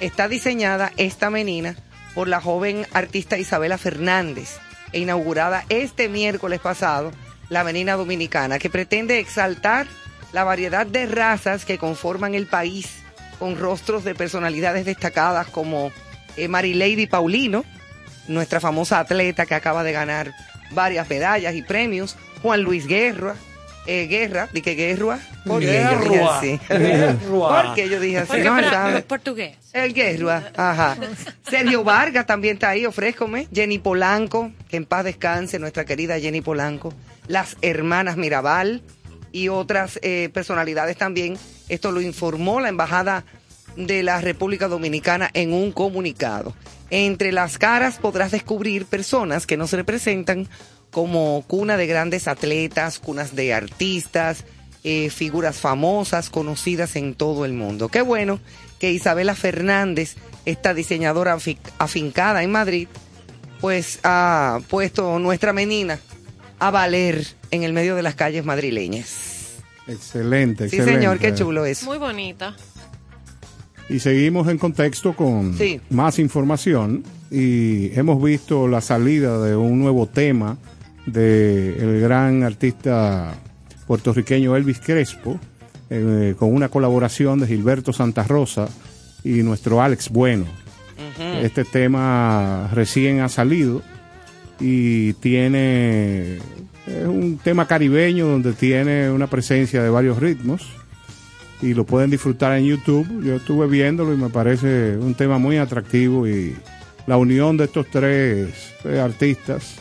está diseñada esta menina por la joven artista Isabela Fernández e inaugurada este miércoles pasado la menina dominicana, que pretende exaltar la variedad de razas que conforman el país con rostros de personalidades destacadas como eh, Marilady Paulino, nuestra famosa atleta que acaba de ganar varias medallas y premios, Juan Luis Guerra, eh, Guerra, di que Guerra, ¿por qué yo dije así? Guerra. ¿Por qué yo dije así? Porque No, para- portugués. El Guerra, ajá. Sergio Vargas también está ahí, ofrézcome. Jenny Polanco, que en paz descanse, nuestra querida Jenny Polanco. Las hermanas Mirabal y otras eh, personalidades también. Esto lo informó la Embajada de la República Dominicana en un comunicado. Entre las caras podrás descubrir personas que nos representan como cuna de grandes atletas, cunas de artistas, eh, figuras famosas, conocidas en todo el mundo. Qué bueno que Isabela Fernández, esta diseñadora afi- afincada en Madrid, pues ha puesto nuestra menina a valer en el medio de las calles madrileñas. Excelente, Sí, excelente. señor, qué chulo es. Muy bonita. Y seguimos en contexto con Sí. más información y hemos visto la salida de un nuevo tema del gran artista puertorriqueño Elvis Crespo eh, con una colaboración de Gilberto Santa Rosa y nuestro Alex Bueno. Este tema recién ha salido y tiene es un tema caribeño donde tiene una presencia de varios ritmos y lo pueden disfrutar en YouTube. Yo estuve viéndolo y me parece un tema muy atractivo y la unión de estos tres artistas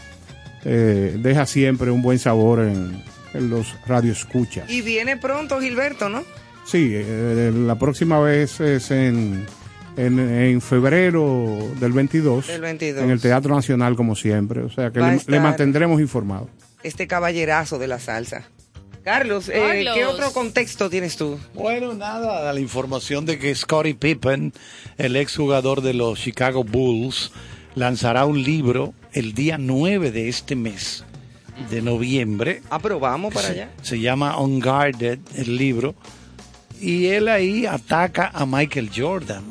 eh, deja siempre un buen sabor en, en los radioescuchas. Y viene pronto Gilberto, ¿no? Sí, eh, la próxima vez es en, en, en febrero del 22, Del 22. en el Teatro Nacional como siempre. O sea que le, mantendremos informado. Este caballerazo de la salsa. Carlos, eh, Carlos. ¿qué otro contexto tienes tú? Bueno, nada, la información de que Scottie Pippen, el exjugador de los Chicago Bulls, lanzará un libro el día 9 de este mes de noviembre. Aprobamos para Se- allá. Se llama Unguarded, el libro. Y él ahí ataca a Michael Jordan.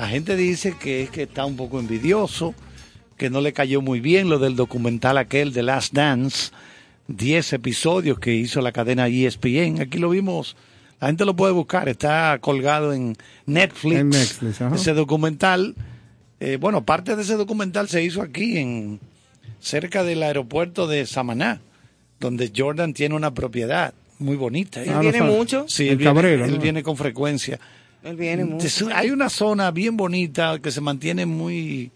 La gente dice que es que está un poco envidioso, que no le cayó muy bien lo del documental aquel de Last Dance, 10 episodios que hizo la cadena ESPN. Aquí lo vimos La gente lo puede buscar, está colgado en Netflix. En Netflix, ajá. Ese documental, eh, bueno, parte de ese documental se hizo aquí, en cerca del aeropuerto de Samaná, donde Jordan tiene una propiedad muy bonita. ¿Él viene mucho? Sí, En él, viene, Cabrera, él viene con frecuencia. Él viene mucho. Es- Hay una zona bien bonita que se mantiene muy,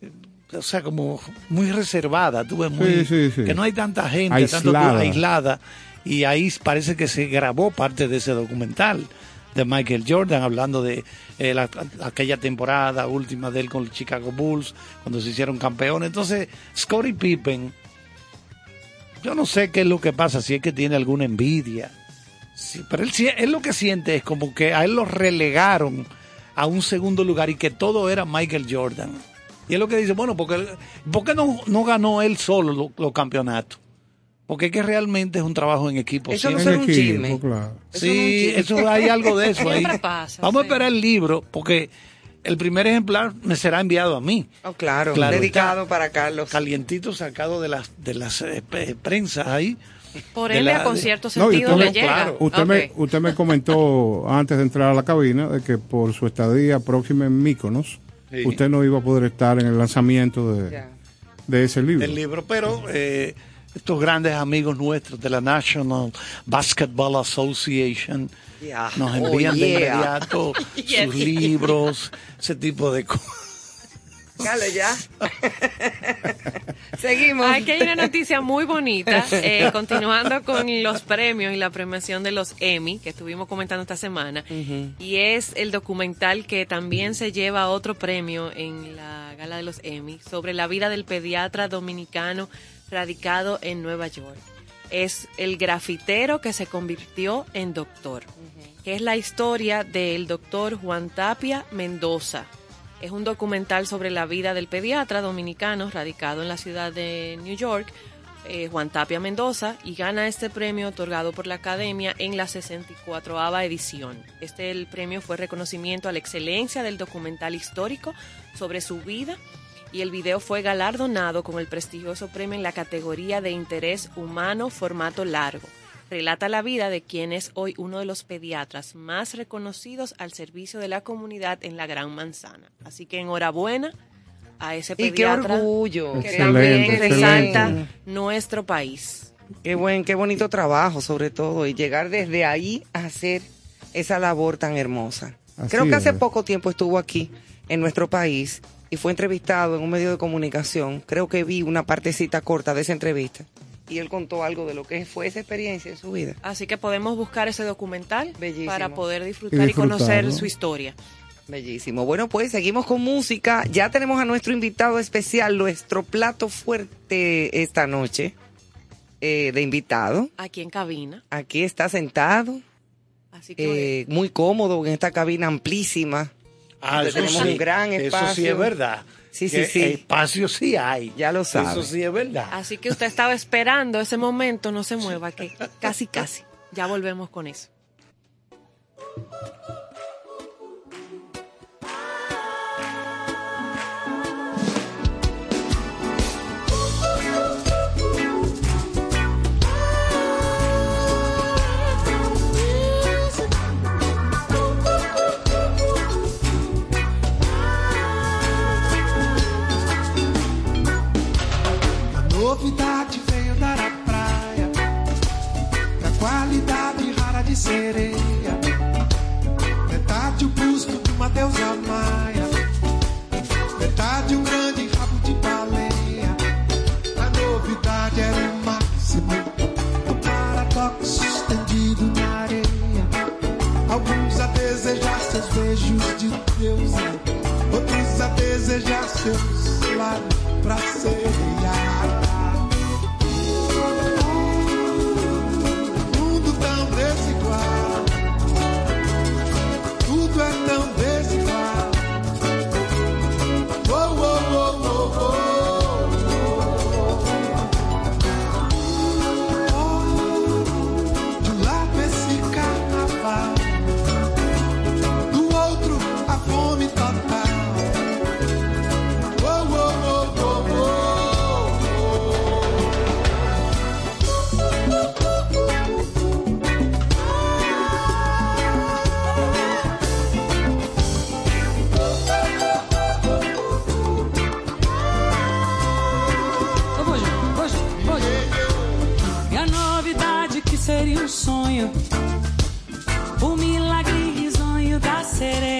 eh, o sea, como muy reservada, tú ves, muy, sí, sí. que no hay tanta gente, tanto Aislada. aislada, y ahí parece que se grabó parte de ese documental de Michael Jordan, hablando de eh, la- aquella temporada última de él con los Chicago Bulls, cuando se hicieron campeones. Entonces, Scottie Pippen, yo no sé qué es lo que pasa, si es que tiene alguna envidia, Sí, pero él, él lo que siente es como que a él lo relegaron a un segundo lugar y que todo era Michael Jordan. Y es lo que dice, bueno, porque ¿por qué no, no ganó él solo lo- los campeonatos? Porque es que realmente es un trabajo en equipo. Eso no será un chisme. claro. Eso no es un Sí, chisme. eso hay algo de eso ahí. Pasa, Vamos a esperar el libro porque el primer ejemplar me será enviado a mí. Oh, claro, Claro, dedicado para Carlos. Calientito sacado de las de las eh, prensas ahí. Por la- a con cierto No, y sentido usted le me- llega. claro. Usted, Ok. me, usted me comentó antes de entrar a la cabina de que por su estadía próxima en Míconos, Sí. usted no iba a poder estar en el lanzamiento de, de ese libro. del libro, pero eh, estos grandes amigos nuestros de la National Basketball Association Yeah. nos Oh, envían de yeah. inmediato sus libros, ese tipo de cosas. Ya. Seguimos. Aquí hay una noticia muy bonita, eh, continuando con los premios y la premiación de los Emmy, que estuvimos comentando esta semana, y es el documental que también se lleva otro premio en la gala de los Emmy, sobre la vida del pediatra dominicano radicado en Nueva York. Es el grafitero que se convirtió en doctor, que es la historia del doctor Juan Tapia Mendoza. Es un documental sobre la vida del pediatra dominicano radicado en la ciudad de New York, eh, Juan Tapia Mendoza, y gana este premio otorgado por la Academia en la 64 edición. Este el premio fue reconocimiento a la excelencia del documental histórico sobre su vida y el video fue galardonado con el prestigioso premio en la categoría de interés humano formato largo. Relata la vida de quien es hoy uno de los pediatras más reconocidos al servicio de la comunidad en la Gran Manzana. Así que enhorabuena a ese Y qué pediatra orgullo. que también resalta excelente. nuestro país. qué buen, qué bonito trabajo, sobre todo, y llegar desde ahí a hacer esa labor tan hermosa. Así Creo que hace es. poco tiempo estuvo aquí en nuestro país y fue entrevistado en un medio de comunicación. Creo que vi una partecita corta de esa entrevista y él contó algo de lo que fue esa experiencia en su vida. Así que podemos buscar ese documental Bellísimo. para poder disfrutar Y conocer su historia. Bellísimo. Bueno, pues seguimos con música. Ya tenemos a nuestro invitado especial, nuestro plato fuerte esta noche eh, de invitado. Aquí en cabina. Aquí está sentado, Así que eh, muy cómodo en esta cabina amplísima. Ah, tenemos sí, un gran Eso sí espacio. es verdad. Sí, sí, Que sí. Espacio sí hay. Ya lo sabe. Eso sí es verdad. Así que usted estaba esperando ese momento, no se mueva, que casi, casi. Ya volvemos con eso. Deus, outros a desejar seus. seré.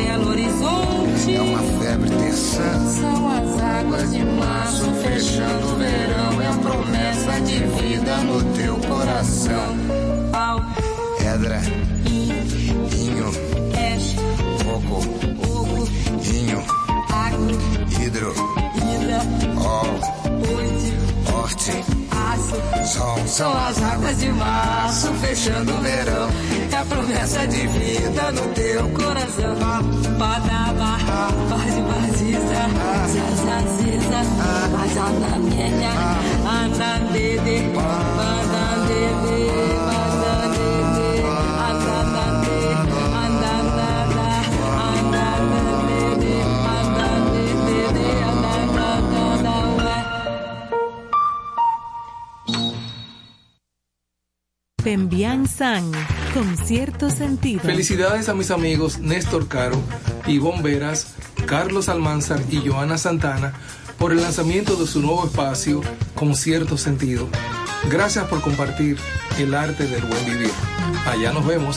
Belo horizonte. é uma febre terçã. São as águas de março fechando o verão. É a promessa de vida no teu coração. Pau, Pedra, inho, coco, fogo, inho, água, hidro, São as águas de março fechando o verão. É a promessa de vida no teu coração. Padaba, Bade Baziza, Zazaziza, Azanamenya, Anandede, Bandandede, Pembian San, con cierto sentido. Felicidades a mis amigos Néstor Caro, Ivonne Veras, Carlos Almanzar y Joana Santana por el lanzamiento de su nuevo espacio con cierto sentido. Gracias por compartir el arte del buen vivir. Allá nos vemos.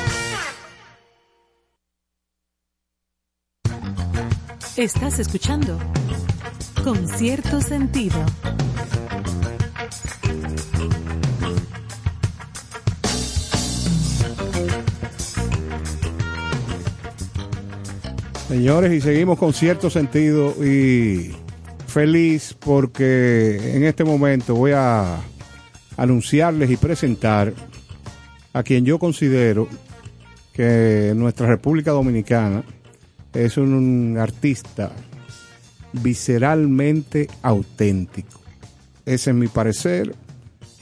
Estás escuchando Con cierto sentido. Señores, y seguimos con cierto sentido y feliz porque en este momento voy a anunciarles y presentar a quien yo considero que nuestra República Dominicana es un artista visceralmente auténtico. Ese es mi parecer.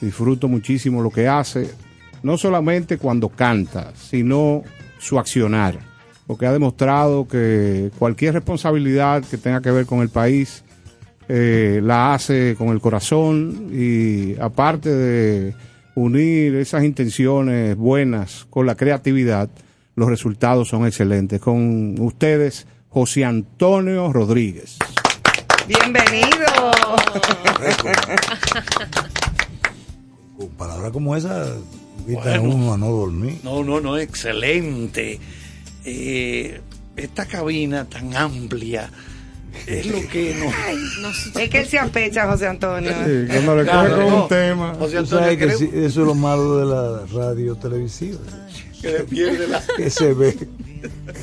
Disfruto muchísimo lo que hace, no solamente cuando canta, sino su accionar, porque ha demostrado que cualquier responsabilidad que tenga que ver con el país eh, la hace con el corazón y aparte de unir esas intenciones buenas con la creatividad, los resultados son excelentes. Con ustedes, José Antonio Rodríguez. Bienvenido. Con palabras como esa, invita Bueno. a uno a no dormir. No, no, no, excelente. Eh, esta cabina tan amplia es lo que nos... Es que él se apecha, José Antonio. Sí, cuando le coge con un tema. José Tú Antonio, sabes que eso es lo malo de la radio televisiva. Que le pierde la... Que se ve.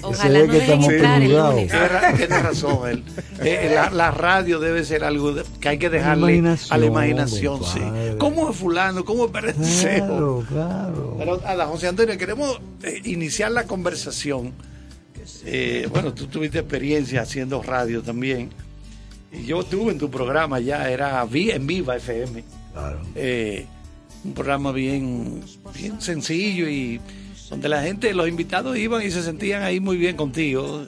Ojalá se ve no que estamos entrar el congregados. lunes. Tiene ra- tiene razón él. Eh, la, la radio debe ser algo de- que hay que dejarle Imaginación, a la imaginación. Sí. compadre. ¿Cómo es fulano? ¿Cómo es Perenceo? Claro, claro. Pero, Ada, José Antonio, queremos eh, iniciar la conversación. Eh, bueno, tú tuviste experiencia haciendo radio también. Y yo estuve en tu programa ya, era en Viva FM. Claro. Eh, un programa bien, bien sencillo y donde la gente, los invitados iban y se sentían ahí muy bien contigo.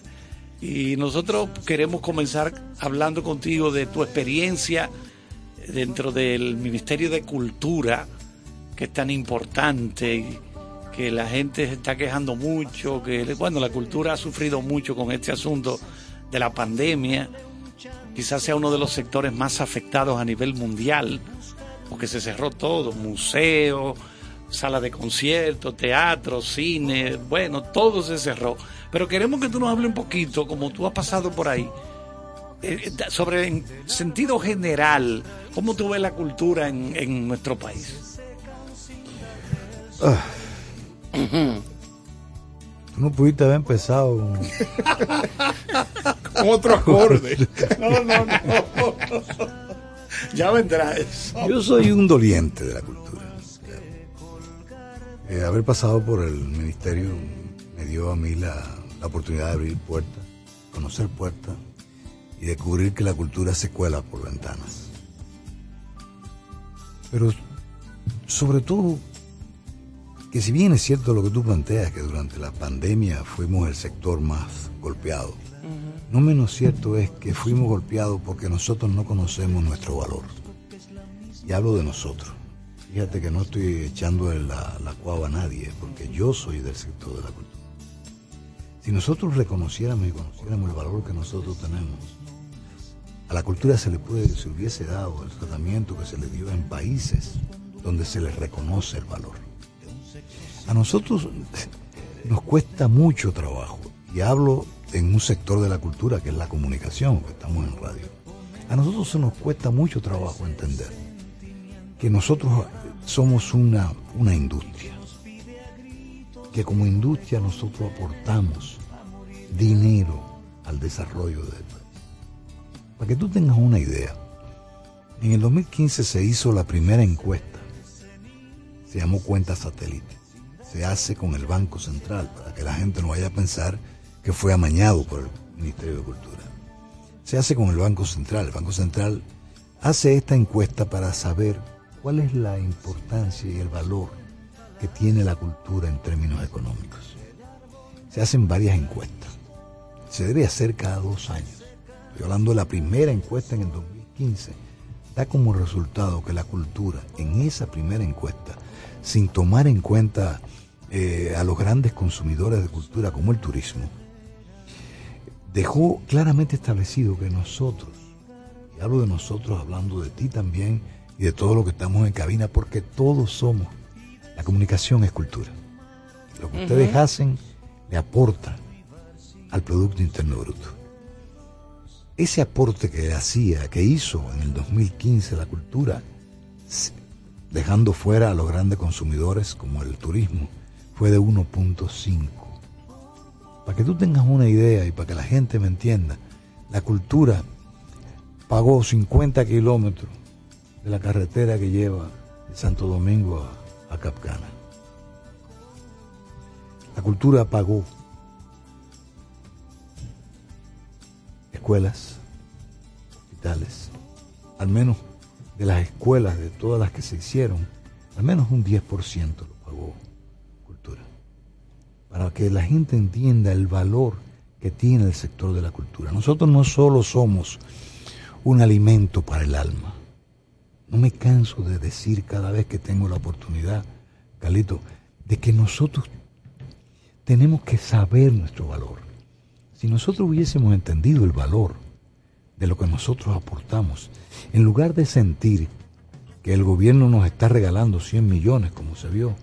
Y nosotros queremos comenzar hablando contigo de tu experiencia dentro del Ministerio de Cultura, que es tan importante, que la gente se está quejando mucho, que bueno, la cultura ha sufrido mucho con este asunto de la pandemia. Quizás sea uno de los sectores más afectados a nivel mundial, porque se cerró todo, museos, sala de conciertos, teatro, cine, bueno, todo se cerró. Pero queremos que tú nos hables un poquito, como tú has pasado por ahí, eh, eh, sobre en sentido general, cómo tú ves la cultura en, en nuestro país. Ah. No pudiste haber empezado con- Con otro acorde. No, no, no. Ya vendrá eso. Yo soy un doliente de la cultura. Eh, haber pasado por el ministerio me dio a mí la, la oportunidad de abrir puertas, conocer puertas y descubrir que la cultura se cuela por ventanas. Pero sobre todo que si bien es cierto lo que tú planteas, que durante la pandemia fuimos el sector más golpeado, no menos cierto es que fuimos golpeados porque nosotros no conocemos nuestro valor. Y hablo de nosotros. Fíjate que no estoy echando la, la cuava a nadie, porque yo soy del sector de la cultura. Si nosotros reconociéramos y conociéramos el valor que nosotros tenemos, a la cultura se le puede, se hubiese dado el tratamiento que se le dio en países donde se les reconoce el valor. A nosotros nos cuesta mucho trabajo, y hablo en un sector de la cultura que es la comunicación, que estamos en radio. A nosotros se nos cuesta mucho trabajo entender que nosotros somos una, una industria, que como industria nosotros aportamos dinero al desarrollo del país. Para que tú tengas una idea, en el 2015 se hizo la primera encuesta, se llamó cuenta satélite, se hace con el Banco Central, para que la gente no vaya a pensar que fue amañado por el Ministerio de Cultura. Se hace con el Banco Central, el Banco Central hace esta encuesta para saber cuál es la importancia y el valor que tiene la cultura en términos económicos. Se hacen varias encuestas. Se debe hacer cada dos años. Estoy hablando de la primera encuesta en el 2015. Da como resultado que la cultura, en esa primera encuesta, sin tomar en cuenta eh, a los grandes consumidores de cultura como el turismo, dejó claramente establecido que nosotros, y hablo de nosotros hablando de ti también y de todo lo que estamos en cabina, porque todos somos, la comunicación es cultura. Lo que ustedes hacen le aporta al Producto Interno Bruto. Ese aporte que hacía, que hizo en el 2015 la cultura, dejando fuera a los grandes consumidores como el turismo, fue de 1.5. Para que tú tengas una idea y para que la gente me entienda, la cultura pagó 50 kilómetros de la carretera que lleva de Santo Domingo a, a Capcana. La cultura pagó escuelas, hospitales, al menos de las escuelas, de todas las que se hicieron, al menos un 10% lo pagó cultura. Para que la gente entienda el valor que tiene el sector de la cultura. Nosotros no solo somos un alimento para el alma. No me canso de decir cada vez que tengo la oportunidad, Calito, de que nosotros tenemos que saber nuestro valor. Si nosotros hubiésemos entendido el valor de lo que nosotros aportamos, en lugar de sentir que el gobierno nos está regalando 100 millones, como se vio,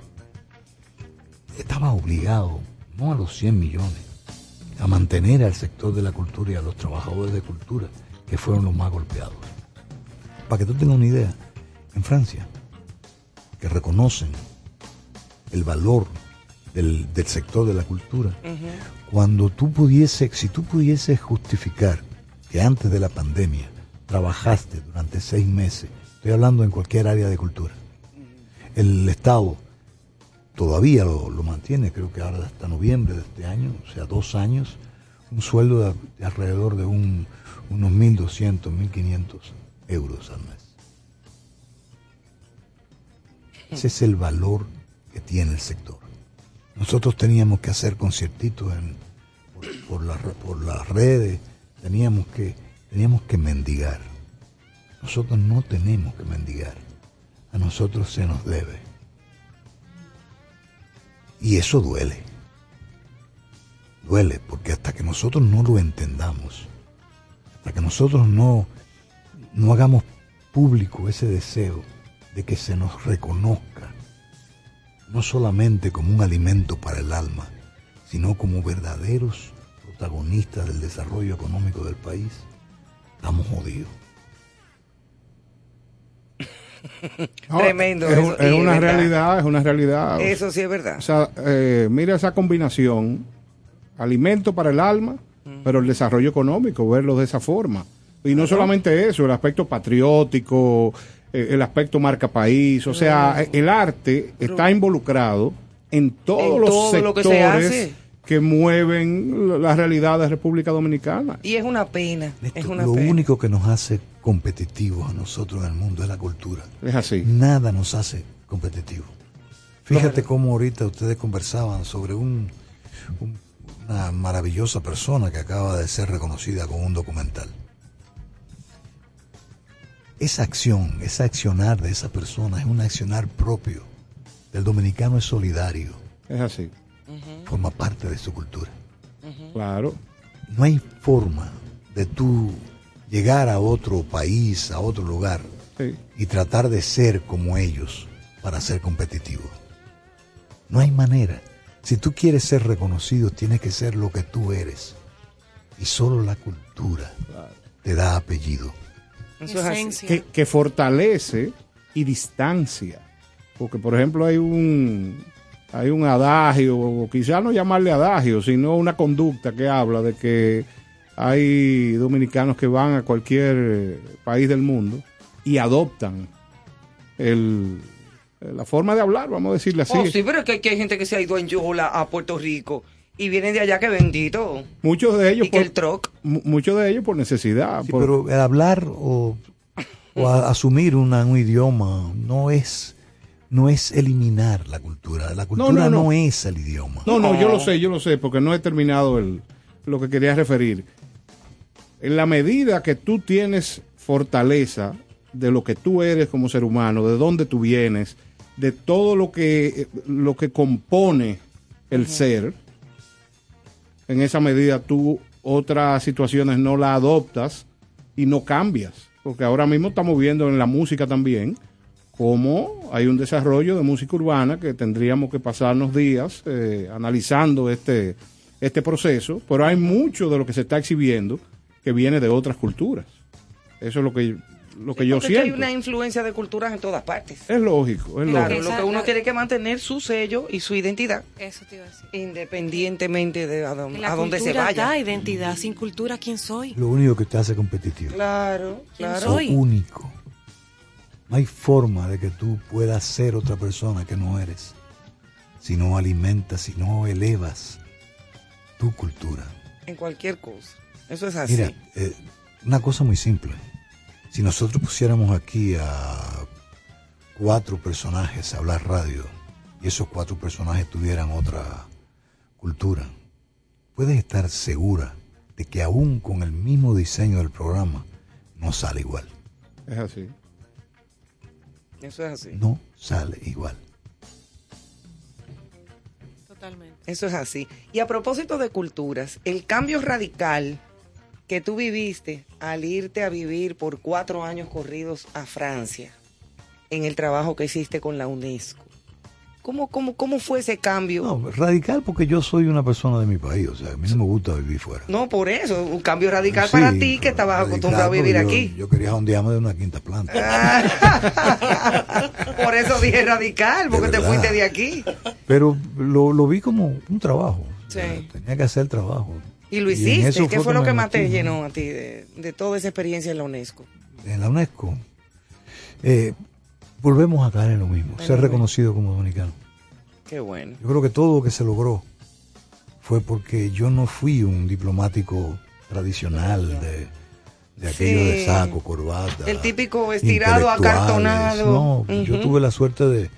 estaba obligado, no a los 100 millones, a mantener al sector de la cultura y a los trabajadores de cultura, que fueron los más golpeados. Para que tú tengas una idea, en Francia, que reconocen el valor del, del sector de la cultura, cuando tú pudiese, si tú pudieses justificar que antes de la pandemia trabajaste durante seis meses, estoy hablando en cualquier área de cultura, el Estado todavía lo, lo mantiene, creo que ahora hasta noviembre de este año, o sea, dos años, un sueldo de, de alrededor de un, unos 1.200, 1.500 euros al mes. Ese es el valor que tiene el sector. Nosotros teníamos que hacer conciertitos por, por, por las redes, teníamos que, teníamos que mendigar. Nosotros no tenemos que mendigar. A nosotros se nos debe. Y eso duele. Duele porque hasta que nosotros no lo entendamos, hasta que nosotros no, no hagamos público ese deseo de que se nos reconozca, no solamente como un alimento para el alma, sino como verdaderos protagonistas del desarrollo económico del país, estamos jodidos. No, Tremendo. Es, eso, es y una verdad. realidad, es una realidad. Eso sí es verdad. O sea, eh, mira esa combinación, alimento para el alma, pero el desarrollo económico, verlo de esa forma. Y no solamente eso, el aspecto patriótico, eh, el aspecto marca país, o sea, eh, el arte está involucrado en todos En los todo lo que se sectores hace. que mueven la realidad de República Dominicana. Y es una pena. Es una Lo pena. único que nos hace competitivos a nosotros en el mundo es la cultura. Es así. Nada nos hace competitivos. Fíjate cómo ahorita ustedes conversaban sobre un, un- una maravillosa persona que acaba de ser reconocida con un documental. Esa acción, ese accionar de esa persona es un accionar propio. El dominicano es solidario, Es así. forma parte de su cultura. Claro. No hay forma de tú llegar a otro país, a otro lugar Sí. y tratar de ser como ellos para ser competitivo. No hay manera. Si tú quieres ser reconocido, tienes que ser lo que tú eres. Y solo la cultura te da apellido. Eso es así. Esencia. que, que fortalece y distancia. Porque, por ejemplo, hay un hay un adagio, o quizás no llamarle adagio, sino una conducta que habla de que hay dominicanos que van a cualquier eh, país del mundo y adoptan el, la forma de hablar, vamos a decirle así. Oh, sí, pero es que hay gente que se ha ido en Yola a Puerto Rico y vienen de allá que bendito. Muchos de ellos Y que el por, mu- muchos de ellos por necesidad. Sí, por- pero el hablar o, o a- asumir una- un idioma no es no es eliminar la cultura. La cultura no, no, no. es el idioma. No, no, yo lo sé, yo lo sé, porque no he terminado el, lo que quería referir. En la medida que tú tienes fortaleza de lo que tú eres como ser humano, de dónde tú vienes, de todo lo que, lo que compone el ser, en esa medida tú otras situaciones no la adoptas y no cambias. Porque ahora mismo estamos viendo en la música también cómo hay un desarrollo de música urbana que tendríamos que pasarnos días eh, analizando este, este proceso, pero hay mucho de lo que se está exhibiendo que viene de otras culturas. Eso es lo que, lo que yo es que hay siento. una influencia de culturas en todas partes. Es lógico, es Claro, lógico. lo que uno tiene que mantener su sello y su identidad. Eso te iba a decir. Independientemente de a, a dónde se vaya. da identidad. Sin cultura, ¿quién soy? Lo único que te hace competitivo. Claro, ¿Quién claro. soy? Único. No hay forma de que tú puedas ser otra persona que no eres. Si no alimentas, si no elevas tu cultura. En cualquier cosa. Eso es así. Mira, eh, una cosa muy simple. Si nosotros pusiéramos aquí a cuatro personajes a hablar radio y esos cuatro personajes tuvieran otra cultura, puedes estar segura de que aún con el mismo diseño del programa no sale igual. Es así. Eso es así. No sale igual. Totalmente. Eso es así. Y a propósito de culturas, el cambio radical que tú viviste al irte a vivir por cuatro años corridos a Francia, en el trabajo que hiciste con la UNESCO. ¿Cómo, cómo, cómo fue ese cambio? No, radical porque yo soy una persona de mi país, o sea, a mí no me gusta vivir fuera. No, por eso, un cambio radical Sí, para ti que estabas acostumbrado a vivir aquí. Yo, quería jondearme de una quinta planta. Por eso dije radical, porque te fuiste de aquí. Pero lo, lo vi como un trabajo. Sí. Tenía que hacer trabajo. Y lo hiciste. ¿Qué fue lo que más te llenó a ti de, de toda esa experiencia en la UNESCO? En la UNESCO. eh, volvemos a caer en lo mismo. Ser reconocido como dominicano. Qué bueno. Yo creo que todo lo que se logró fue porque yo no fui un diplomático tradicional de, de aquello Sí. de saco, corbata. El típico estirado, acartonado. No, yo Ujú. tuve la suerte de,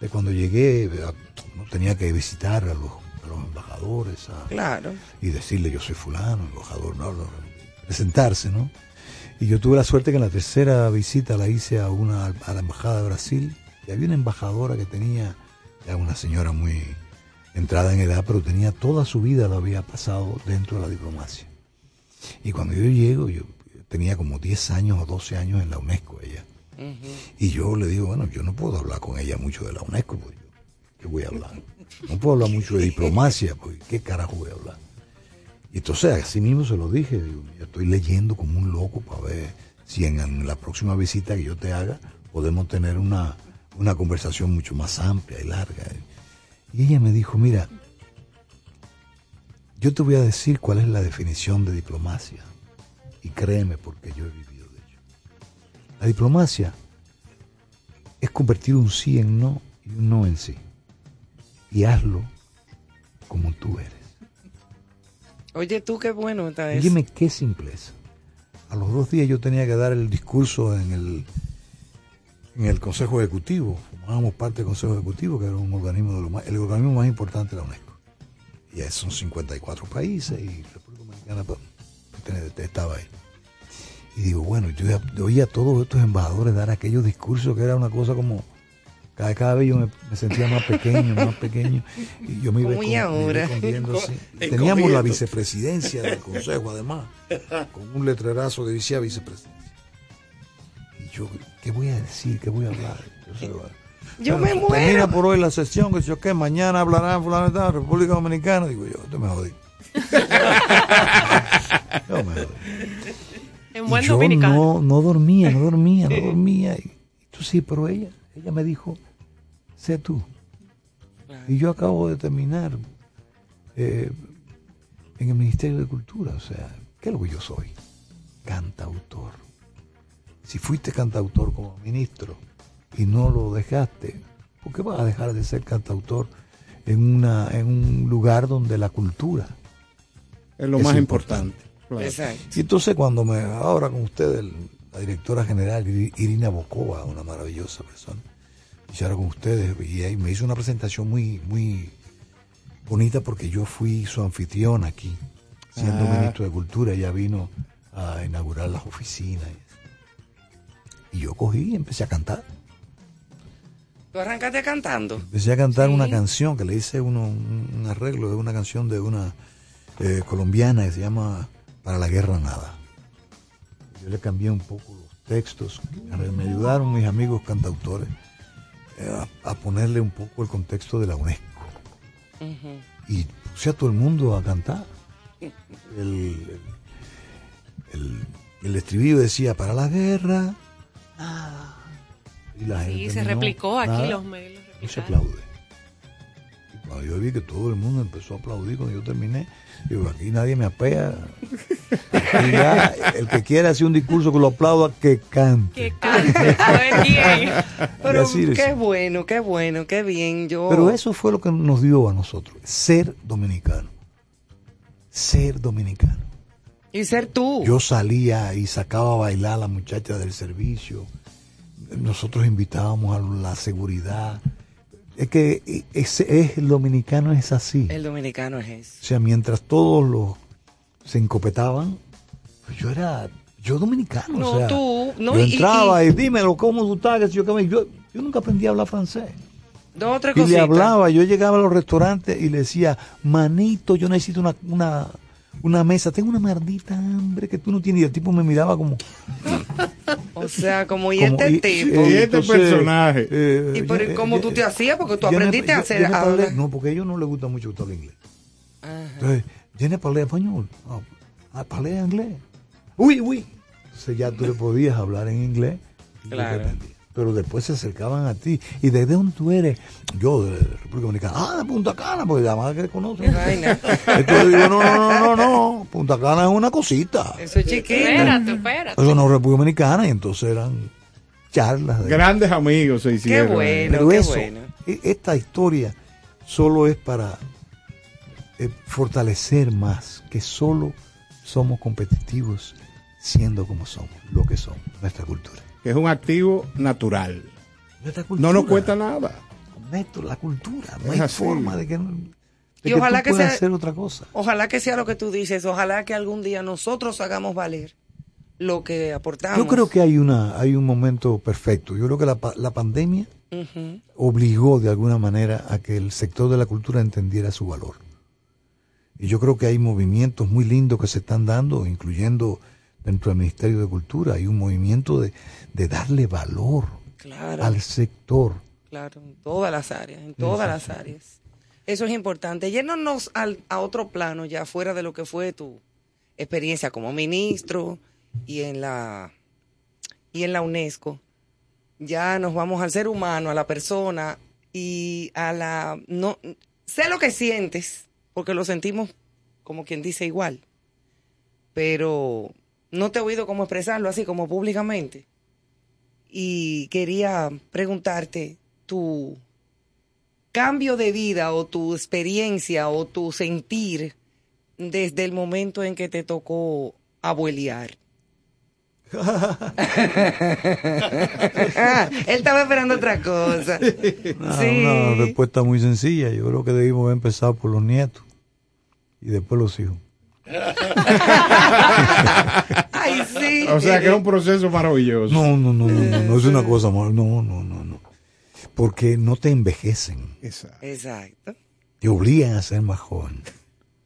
de cuando llegué, tenía que visitar a los, a los embajadores a- Claro. y decirle yo soy fulano, embajador, no, no, presentarse, ¿no? Y yo tuve la suerte que en la tercera visita la hice a una a la embajada de Brasil y había una embajadora que tenía ya una señora muy entrada en edad, pero tenía toda su vida la había pasado dentro de la diplomacia. Y cuando yo llego, yo tenía como 10 años o 12 años en la UNESCO ella. Y yo le digo, bueno, yo no puedo hablar con ella mucho de la UNESCO, porque yo, ¿qué voy a hablar? No puedo hablar mucho de diplomacia, porque ¿qué carajo voy a hablar? Y entonces así mismo se lo dije, yo estoy leyendo como un loco para ver si en, en la próxima visita que yo te haga podemos tener una, una conversación mucho más amplia y larga. Y ella me dijo, mira, yo te voy a decir cuál es la definición de diplomacia. Y créeme porque yo he vivido de ello. La diplomacia es convertir un sí en no y un no en sí. Y hazlo como tú eres. Oye, tú qué bueno está eso. Dime qué simpleza. A los dos días yo tenía que dar el discurso en el en el Consejo Ejecutivo, formábamos parte del Consejo Ejecutivo, que era un organismo de lo más, el organismo más importante de la UNESCO. Y ahí son 54 países y República Dominicana pues, estaba ahí. Y digo, bueno, yo oía a todos estos embajadores dar aquellos discursos que era una cosa como, cada, cada vez yo me, me sentía más pequeño, más pequeño. Y yo me iba, ¿Cómo y escon- me iba ahora? escondiendo así. Encogiendo. Teníamos la vicepresidencia del Consejo, además, con un letrerazo que decía vicepresidencia. Y yo, ¿qué voy a decir? ¿Qué voy a hablar? Yo, sé, bueno. Me muero. Termina por hoy la sesión, que yo qué, mañana hablarán fulano de República Dominicana. Digo yo, te me jodí. Yo me jodí. En buen Y yo dominicano. no, no dormía, no dormía, no dormía. Y, y tú sí, pero ella, ella me dijo, sé tú. Y yo acabo de terminar eh, en el Ministerio de Cultura. O sea, ¿qué es lo que yo soy? Cantautor. Si fuiste cantautor como ministro y no lo dejaste, ¿por qué vas a dejar de ser cantautor en, una, en un lugar donde la cultura Es lo más importante. Claro. y entonces cuando me, ahora con usted, el- la directora general Iri- Irina Bokova, una maravillosa persona, y ahora con ustedes, y ahí me hizo una presentación muy, muy bonita porque yo fui su anfitrión aquí, siendo Ah. ministro de Cultura, ella vino a inaugurar las oficinas. Y yo cogí y empecé a cantar. Tú arrancaste cantando. Empecé a cantar una canción que le hice uno, un, arreglo de una canción de una eh, colombiana que se llama Para la Guerra Nada. Yo le cambié un poco los textos. Me ayudaron mis amigos cantautores a, a ponerle un poco el contexto de la UNESCO. Y puse a todo el mundo a cantar. El, el, estribillo decía, para la guerra, nada. Y la Sí, gente se no, replicó aquí los medios. No se aplaude. Y cuando yo vi que todo el mundo empezó a aplaudir cuando yo terminé, digo, aquí nadie me apea. Aquí ya, el que quiera hacer un discurso que lo aplauda, que cante. Que cante, a ver quién. Pero Y es. qué bueno, qué bueno, qué bien. Yo. Pero eso fue lo que nos dio a nosotros, ser dominicano. Ser dominicano. Y ser tú. Yo salía y sacaba a bailar a la muchacha del servicio. Nosotros invitábamos a la seguridad. Es que ese es, el dominicano es así. El dominicano es eso. O sea, mientras todos los se encopetaban, pues yo era, yo dominicano. No, o sea, tú, no, yo y- entraba y, dímelo, ¿cómo tú estás? Yo, yo, yo nunca aprendí a hablar francés. Dos tres Y le hablaba, yo llegaba a los restaurantes y le decía, manito, yo necesito una, una, una mesa, tengo una maldita hambre que tú no tienes. Y el tipo me miraba como... O sea, como y como- este y- tipo. y entonces, eh, ¿Y por- cómo yo- tú te hacías? Porque tú yo aprendiste a hacer yo. No, porque a ellos no les gusta mucho hables inglés. Ajá. Entonces, yo ne parlé español. Ah, ah, parlé inglés. Uy, uy. Entonces ya tú le podías hablar en inglés. Claro. Pero después se acercaban a ti. ¿Y desde dónde tú eres? Yo, de República Dominicana. Ah, de Punta Cana, porque además que conocen. Vaina. Entonces digo, no, no, no, no, no. Punta Cana es una cosita. Eso es chiquito. Espérate, espérate. Eso no es República Dominicana. Y entonces eran charlas. de- Grandes amigos se hicieron. bueno. Pero qué eso, bueno. e- esta historia solo es para eh, fortalecer más que solo somos competitivos siendo como somos, lo que somos, nuestra cultura. Que es un activo natural. No nos cuesta nada. Néstor, la cultura. No Es hay así. forma de que, de Y que ojalá tú que sea- hacer otra cosa. Ojalá que sea lo que tú dices. Ojalá que algún día nosotros hagamos valer lo que aportamos. Yo creo que hay una hay un momento perfecto. Yo creo que la, pa- la pandemia obligó de alguna manera a que el sector de la cultura entendiera su valor. Y yo creo que hay movimientos muy lindos que se están dando, incluyendo dentro del Ministerio de Cultura. Hay un movimiento de, de darle valor Claro. al sector. Claro, en todas las áreas, en todas las áreas. Eso es importante. Yéndonos al, a otro plano, ya fuera de lo que fue tu experiencia como ministro y en la y en la UNESCO. Ya nos vamos al ser humano, a la persona y a la no sé lo que sientes, porque lo sentimos como quien dice igual. Pero no te he oído cómo expresarlo así como públicamente y quería preguntarte tu cambio de vida o tu experiencia o tu sentir desde el momento en que te tocó abuelear. Él estaba esperando otra cosa. Sí. Una respuesta muy sencilla. Yo creo que debimos haber empezado por los nietos y después los hijos. Ay, sí. O sea que es un proceso maravilloso. No, no, no, no, no, no es una cosa más. No, no, no, no. Porque no te envejecen. Exacto. Te obligan a ser más joven.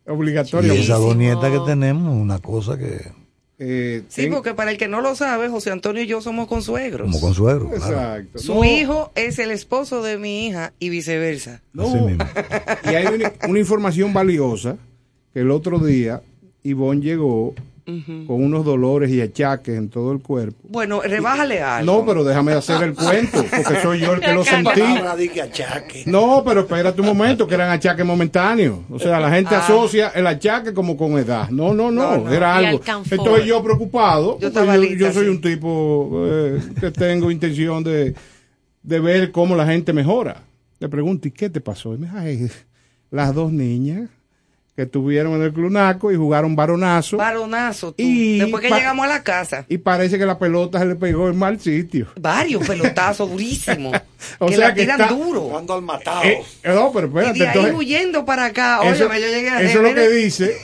Obligatorio. Y esas dos nietas que tenemos, una cosa que. Eh, Sí, porque para el que no lo sabe, José Antonio y yo somos consuegros. Como consuegro, claro. Exacto. Su No, hijo es el esposo de mi hija y viceversa. no. Y hay una, una información valiosa que el otro día Ivonne llegó con unos dolores y achaques en todo el cuerpo. Bueno, rebájale algo. No, pero déjame hacer el cuento, porque soy yo el que lo sentí. No, pero espérate un momento, que eran achaques momentáneos. O sea, la gente Ah. asocia el achaque como con edad. No, no, no, No, no. era algo. Entonces yo preocupado, Yo porque estaba yo, lista, yo soy sí. un tipo eh, que tengo intención de, de ver cómo la gente mejora. Le pregunto, ¿y qué te pasó? Y me dice, "Ay, las dos niñas que estuvieron en el clunaco y jugaron varonazo. Varonazo, tú. Y Después que llegamos a la casa. Y parece que la pelota se le pegó en mal sitio. Varios pelotazos durísimos. O que sea la que tiran está- duro. Cuando al matado. Eh, no, pero y espérate, de ahí entonces- huyendo para acá. eso, yo llegué a eso es lo que dice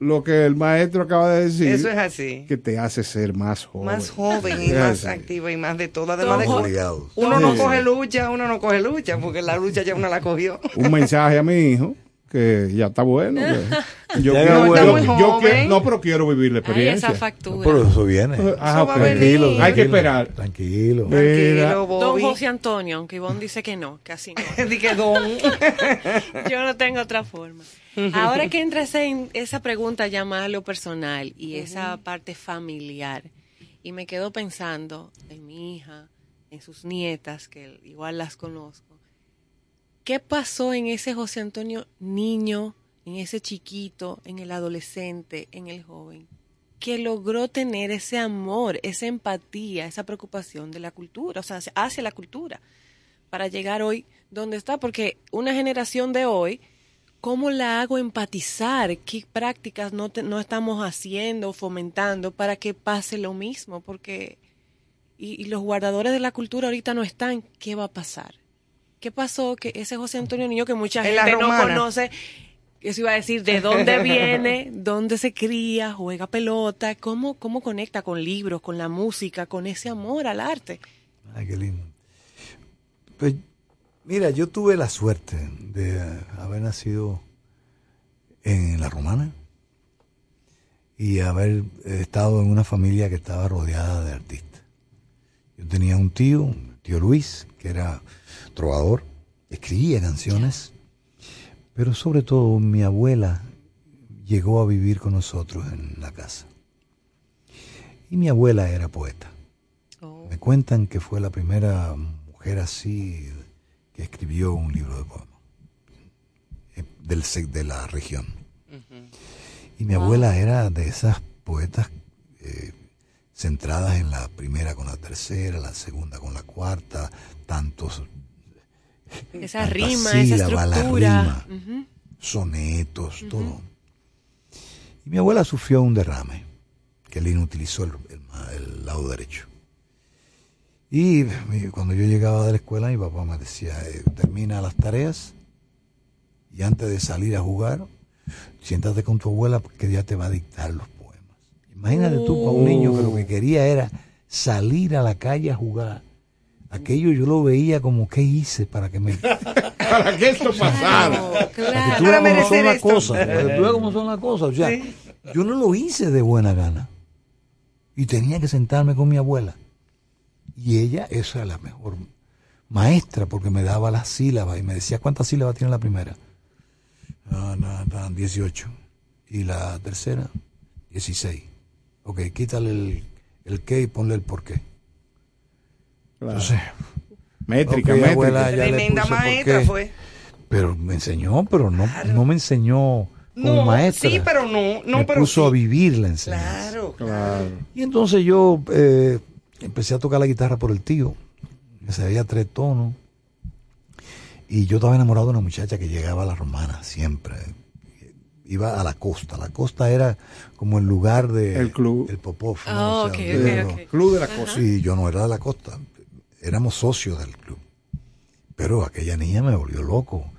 lo que el maestro acaba de decir. Eso es así. Que te hace ser más joven. Más joven y más activa y más de todo. Además de Don que Obligados. uno no coge lucha, uno no coge lucha, porque la lucha ya uno la cogió. Un mensaje a mi hijo que ya está bueno. que yo Ya quiero- yo- yo no, pero quiero vivir la experiencia. Pero eso viene. Ah, Eso venir. Tranquilo, Hay que esperar. Tranquilo. Don. José Antonio, aunque Ivonne dice que no, que así no. Di que don. Yo no tengo otra forma. Ahora que entra ese- en esa pregunta ya más a lo personal y esa parte familiar, y me quedo pensando en mi hija, en sus nietas, que igual las conozco. ¿Qué pasó en ese José Antonio niño, en ese chiquito, en el adolescente, en el joven? que logró tener ese amor, esa empatía, esa preocupación de la cultura, o sea, hacia- la cultura, para llegar hoy donde está, porque una generación de hoy, ¿cómo la hago empatizar? ¿Qué prácticas no, te- estamos haciendo, fomentando para que pase lo mismo? Porque, y, y los guardadores de la cultura ahorita no están, ¿qué va a pasar? ¿Qué pasó? Que ese José Antonio Niño que mucha En gente no conoce, eso iba a decir, ¿de dónde viene? ¿Dónde se cría? ¿Juega pelota? ¿Cómo, ¿Cómo conecta con libros, con la música, con ese amor al arte? Ay, qué lindo. Pues, mira, yo tuve la suerte de haber nacido en la romana y haber estado en una familia que estaba rodeada de artistas. Yo tenía un tío, un tío Luis, que era trovador, escribía canciones, pero sobre todo mi abuela llegó a vivir con nosotros en la casa. Y mi abuela era poeta. Me cuentan que fue la primera mujer así que escribió un libro de poemas eh, del, de la región. Y mi abuela era de esas poetas eh, centradas en la primera con la tercera, la segunda con la cuarta, tantos Esa rima, esa sílaba, estructura. rima, sonetos, todo. Y mi abuela sufrió un derrame, que le inutilizó el, el lado derecho. Y cuando yo llegaba de la escuela, mi papá me decía, eh, termina las tareas y antes de salir a jugar, siéntate con tu abuela porque ya te va a dictar los poemas. Imagínate tú para un niño que lo que quería era salir a la calle a jugar. Aquello yo lo veía como, ¿qué hice para que me... Para que esto pasara. Para que tú Para cómo son merecer las esto. cosas. Para que tú veas cómo son las cosas. O sea, yo no lo hice de buena gana. Y tenía que sentarme con mi abuela. Y ella, esa es la mejor maestra, porque me daba las sílabas y me decía cuántas sílabas tiene la primera. Ah, no, no, 18. Y la tercera, 16. Ok, quítale el, el qué y ponle el por qué. Entonces, Métrica, ok, métrica. abuela, ya le Tremenda maestra fue. Pero me enseñó, pero no, no me enseñó como No, maestra. sí, pero no, no, me pero puso sí. a vivir la enseñanza. Claro, Claro. Y entonces yo eh, empecé a tocar la guitarra por el tío, que se veía tres tonos. Y yo estaba enamorado de una muchacha que llegaba a la romana siempre. iba a la costa. La costa era como el lugar de El club. el Popov. ¿no? Ah, O sea. Club de la Costa. Sí, yo no era de la costa. Éramos socios del club. Pero aquella niña me volvió loco.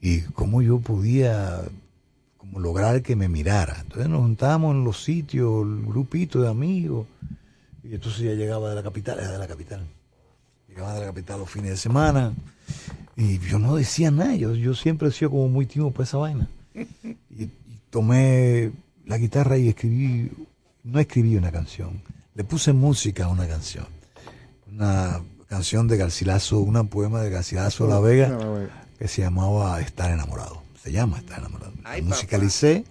Y cómo yo podía como lograr que me mirara. Entonces nos juntábamos en los sitios, el grupito de amigos. Y entonces ya llegaba de la capital, era de la capital. Llegaba de la capital los fines de semana. Y yo no decía nada. Yo, yo siempre he sido como muy tímido para esa vaina. Y, y tomé la guitarra y escribí, no escribí una canción, le puse música a una canción. Una canción de Garcilaso, un poema de Garcilaso La Vega que se llamaba Estar enamorado. Se llama Estar enamorado. La musicalicé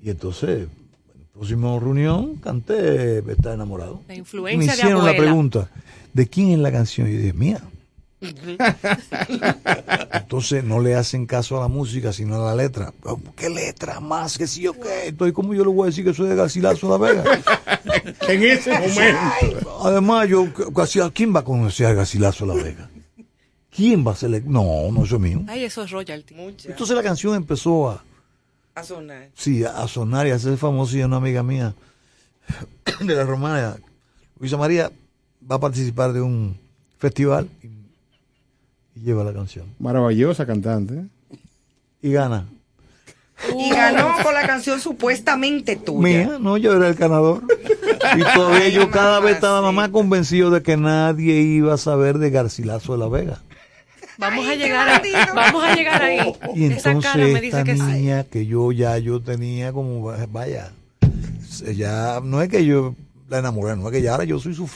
y entonces, en la próxima reunión, canté Estar enamorado. La Y me hicieron la pregunta, ¿de quién es la canción? Y yo dije, mía. Entonces no le hacen caso a la música, sino a la letra. Oh, ¿Qué letra más? que sí o qué? Entonces, ¿cómo yo le voy a decir que soy de Garcilaso La Vega? en ese momento. Además, yo, casi, ¿quién va a conocer a Garcilaso La Vega? ¿Quién va a ser? No, no, eso es mío. Ay, eso es royalty. Entonces la canción empezó a, A sonar. sí, a, a sonar y a hacerse famosa y una amiga mía de la Romana, Luisa María, va a participar de un festival y, y lleva la canción. Maravillosa cantante. Y gana. Y ganó con la canción supuestamente tuya. Mía, no, yo era el ganador. Y todavía yo cada vez estaba más convencido de que nadie iba a saber de Garcilaso de la Vega. Vamos a llegar ahí. Vamos a llegar ahí. Y Esa entonces cara me esta dice que sí. niña que yo ya yo tenía como, vaya, ya no es que yo la enamoré, no es que ya ahora yo soy su,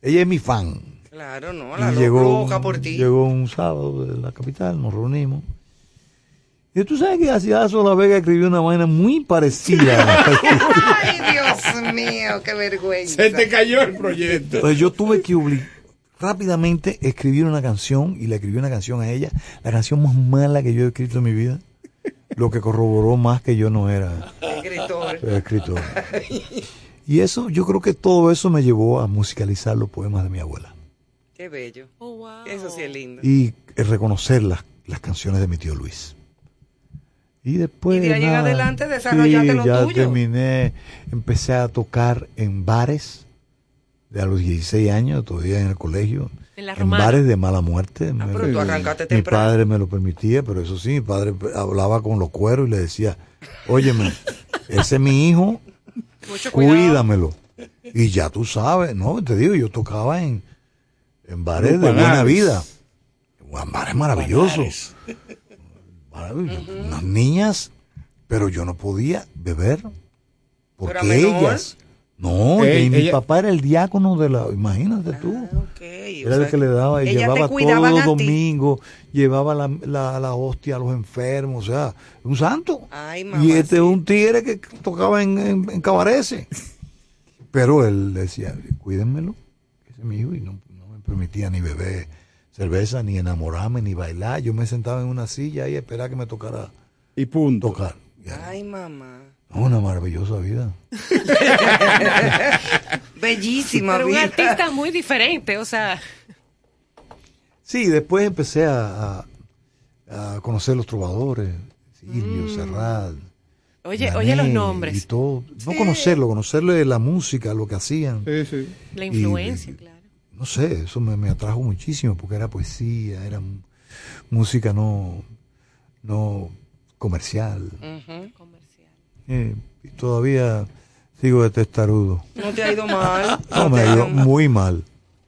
ella es mi fan. Claro, no, la llegó, loca un- por ti. llegó un sábado de la capital, nos reunimos. Y tú sabes que Garcilaso La Vega escribió una vaina muy parecida. Ay, Dios mío, qué vergüenza. Se te cayó el proyecto. Entonces yo tuve que rápidamente escribir una canción y le escribí una canción a ella, la canción más mala que yo he escrito en mi vida, lo que corroboró más que yo no era Escritor. escritor. Y eso, yo creo que todo eso me llevó a musicalizar los poemas de mi abuela Qué bello. Eso sí es lindo. y eh, reconocer las, las canciones de mi tío Luis. Y después. Y de ahí en nada, adelante desarrollaste sí, lo ya tuyo. terminé, empecé a tocar en bares de a los 16 años, todavía en el colegio. En la en bares de mala muerte. Me- Ah, pero tú arrancaste mi temprano. padre me lo permitía, pero eso sí, mi padre hablaba con los cueros y le decía, óyeme, ese es mi hijo, Mucho cuídamelo. Y ya tú sabes, ¿no? Te digo, yo tocaba en, en bares Los de buena vida. Bares maravillosos. Maravilloso. Unas niñas, pero yo no podía beber. Porque ellas. No, y mi ella- papá era el diácono de la. Imagínate tú. O Era sea, el que le daba, y llevaba todos los domingos, llevaba la, la, la hostia a los enfermos, o sea, un santo. Ay, y este es un tigre que tocaba en, en, en cabarece. Pero él decía, cuídenmelo, ese es mi hijo, y no, permitía ni beber cerveza, ni enamorarme, ni bailar. Yo me sentaba en una silla y esperaba que me tocara Y punto. tocar. Ay, mamá. Una maravillosa vida. Bellísima Pero un artista muy diferente, o sea, Sí, después empecé a, a, a conocer los trovadores, Silvio, Serrat. oye, Mané oye los Y nombres, todo. No conocerlo, conocerle la música, lo que hacían. Sí, sí. la y- influencia, claro. No sé, eso me, me atrajo muchísimo porque era poesía, era música no, no comercial. Ujú. Eh, y todavía sigo de testarudo. No te ha ido mal. No, No me ha ido muy mal.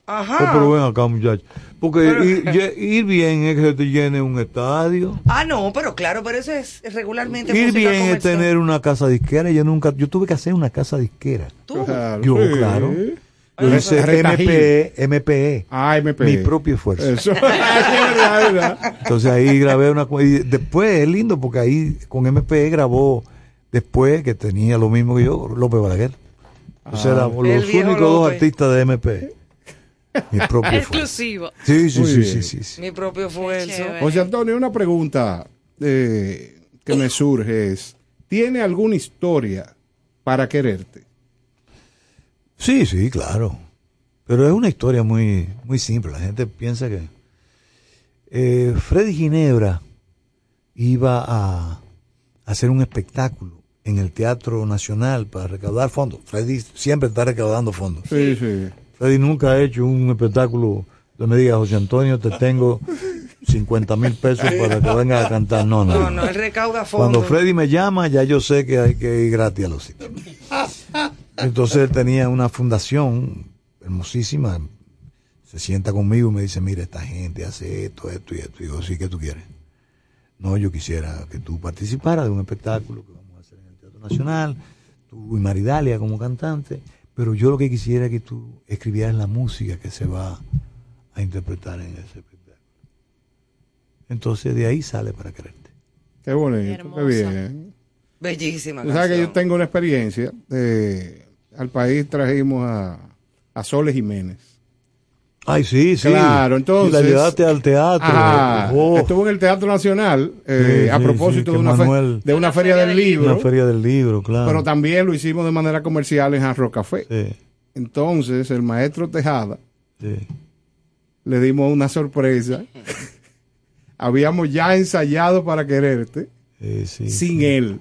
Ajá. Oh, pero ven acá, muchacho. Porque ir, bien es que se te llene un estadio. Ah, no, pero claro, pero eso es regularmente Ir bien es comercial. tener una casa disquera. Yo nunca, yo tuve que hacer una casa disquera. Tú. Claro, Yo, sí. claro. Yo Re- hice retajil. MPE, MPE. Ah, MP. Mi propio esfuerzo. Eso. es verdad, es verdad. Entonces ahí grabé una y después es lindo porque ahí con MPE grabó después que tenía lo mismo que yo, López Balaguer. Entonces Ah. éramos los únicos dos artistas de MPE. Mi propio esfuerzo. Exclusivo. Sí, sí, sí, bien. sí, sí, sí. Mi propio esfuerzo. José Antonio, una pregunta eh, que me surge es, ¿tiene alguna historia para quererte? Sí, sí, claro. Pero es una historia muy, muy simple. La gente piensa que eh, Freddy Ginebra iba a, hacer un espectáculo en el Teatro Nacional para recaudar fondos. Freddy siempre está recaudando fondos. Sí, sí. Freddy nunca ha hecho un espectáculo donde me diga, José Antonio, te tengo 50 mil pesos para que vengas a cantar. No, no. No, no, él recauda Cuando fondos. Freddy me llama, ya yo sé que hay que ir gratis a los sitios. Entonces él tenía una fundación hermosísima. Se sienta conmigo y me dice, mira, esta gente hace esto, esto y esto. Y digo, sí, ¿qué tú quieres? No, yo quisiera que tú participaras de un espectáculo que vamos a hacer en el Teatro Nacional, tú y Maridalia como cantante, pero yo lo que quisiera es que tú escribieras la música que se va a interpretar en ese espectáculo. Entonces de ahí sale para quererte. Qué bonito, qué bien. Bellísima. Tú sabes que yo tengo una experiencia. eh, al país trajimos a, a Soles Jiménez. Ay, sí, sí. Claro, entonces. Y la llevaste al teatro. Ajá, Oh. Estuvo en el Teatro Nacional eh, Sí, a propósito sí, de, una fe- Manuel- de una feria del libro. Una feria del libro, claro. Pero también lo hicimos de manera comercial en Jarro Café. Sí. Entonces, el maestro Tejada Sí. le dimos una sorpresa. Habíamos ya ensayado para quererte Sí, sí, sin sí. él.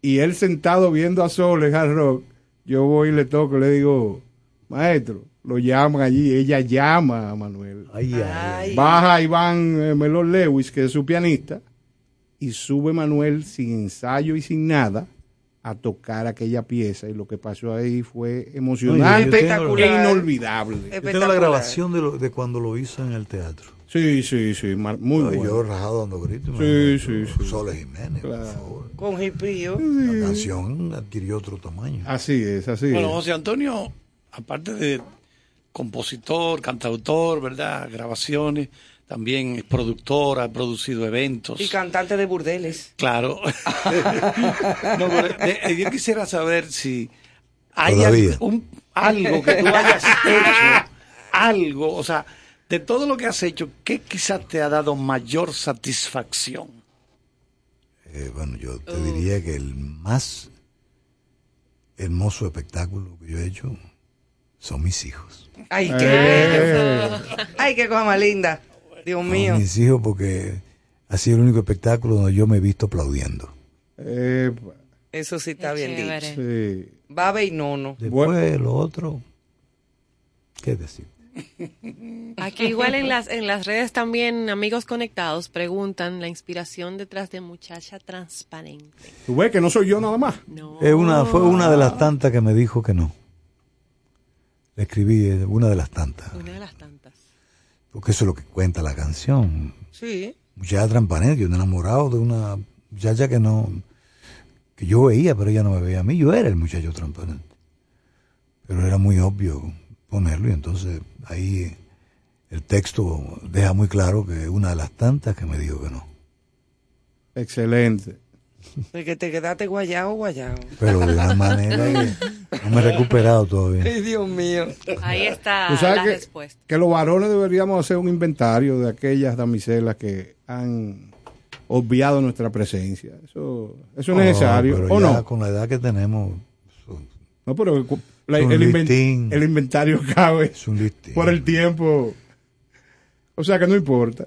Y él sentado viendo a Sol en Hard Rock, yo voy y le toco y le digo, maestro, lo llaman allí. Ella llama a Manuel. Ay, ay, Baja Iván eh, Melón Lewis, que es su pianista, y sube Manuel sin ensayo y sin nada a tocar aquella pieza. Y lo que pasó ahí fue emocionante tengo- e inolvidable. Yo tengo la grabación de, lo- de cuando lo hizo en el teatro. Sí, sí, sí, mar- muy No, bueno. Yo rajado dando gritos. Sí, sí, sí. Soles Jiménez, por Claro. favor. Con hipío. La canción adquirió otro tamaño. Así es, así Bueno, es. José Antonio, aparte de compositor, cantautor, ¿verdad? Grabaciones, también es productor, ha producido eventos. Y cantante de burdeles. Claro. No, pero, eh, eh, yo quisiera saber si hay Todavía. un- algo que tú hayas hecho, algo, o sea, de todo lo que has hecho, ¿qué quizás te ha dado mayor satisfacción? Eh, bueno, yo te diría que el más hermoso espectáculo que yo he hecho son mis hijos. Ay, qué Eh. bello. Ay, qué cosa más linda. Dios mío. Mis hijos porque ha sido el único espectáculo donde yo me he visto aplaudiendo. Eh, Eso sí está bien chévere. dicho. sí. Babe y nono. Después lo otro, ¿qué decir? Aquí igual en las, en las redes también amigos conectados preguntan la inspiración detrás de muchacha transparente. Tú ves que no soy yo nada más. No. Es una, fue una de las tantas que me dijo que no. Le escribí, eh, una de las tantas. Una de las tantas. Porque eso es lo que cuenta la canción. Sí. Muchacha transparente, yo enamorado de una muchacha que no, que yo veía, pero ella no me veía a mí. Yo era el muchacho transparente. Pero era muy obvio ponerlo y entonces ahí el texto deja muy claro que es una de las tantas que me dijo que no. Excelente. Porque te quedaste guayao, guayao. Pero de la manera que no me he recuperado todavía. Ay, Dios mío. Ahí está Tú sabes la que, respuesta. que los varones deberíamos hacer un inventario de aquellas damiselas que han obviado nuestra presencia. Eso, eso es necesario. pero ¿O ya no? Con la edad que tenemos, No, pero la- el, inven- listín. el inventario cabe es un listín. por el tiempo. O sea que no importa.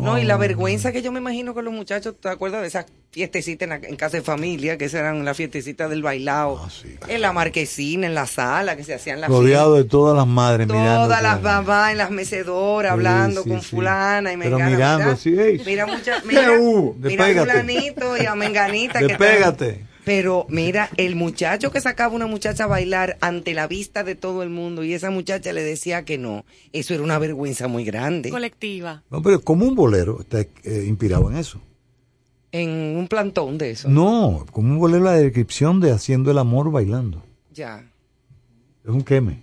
No, y la vergüenza que yo me imagino con los muchachos, ¿te acuerdas de esas fiestecitas en, casa de familia? Que eran las fiestecitas del bailado. Ah, sí. En la marquesina, en la sala, que se hacían las Rodeado de todas las madres mirando. Todas las mamás en las mecedoras Sí, hablando sí, con fulana y Pero mengana. mirando mira, así. Mira, mucha, ¿Qué mira, fulanito y a menganita. que Despégate. están- Pero mira, el muchacho que sacaba una muchacha a bailar ante la vista de todo el mundo y esa muchacha le decía que no, eso era una vergüenza muy grande. Colectiva. No, pero como un bolero está eh, inspirado en eso. En un plantón de eso. No, como un bolero la descripción de haciendo el amor bailando. Ya. Es un queme.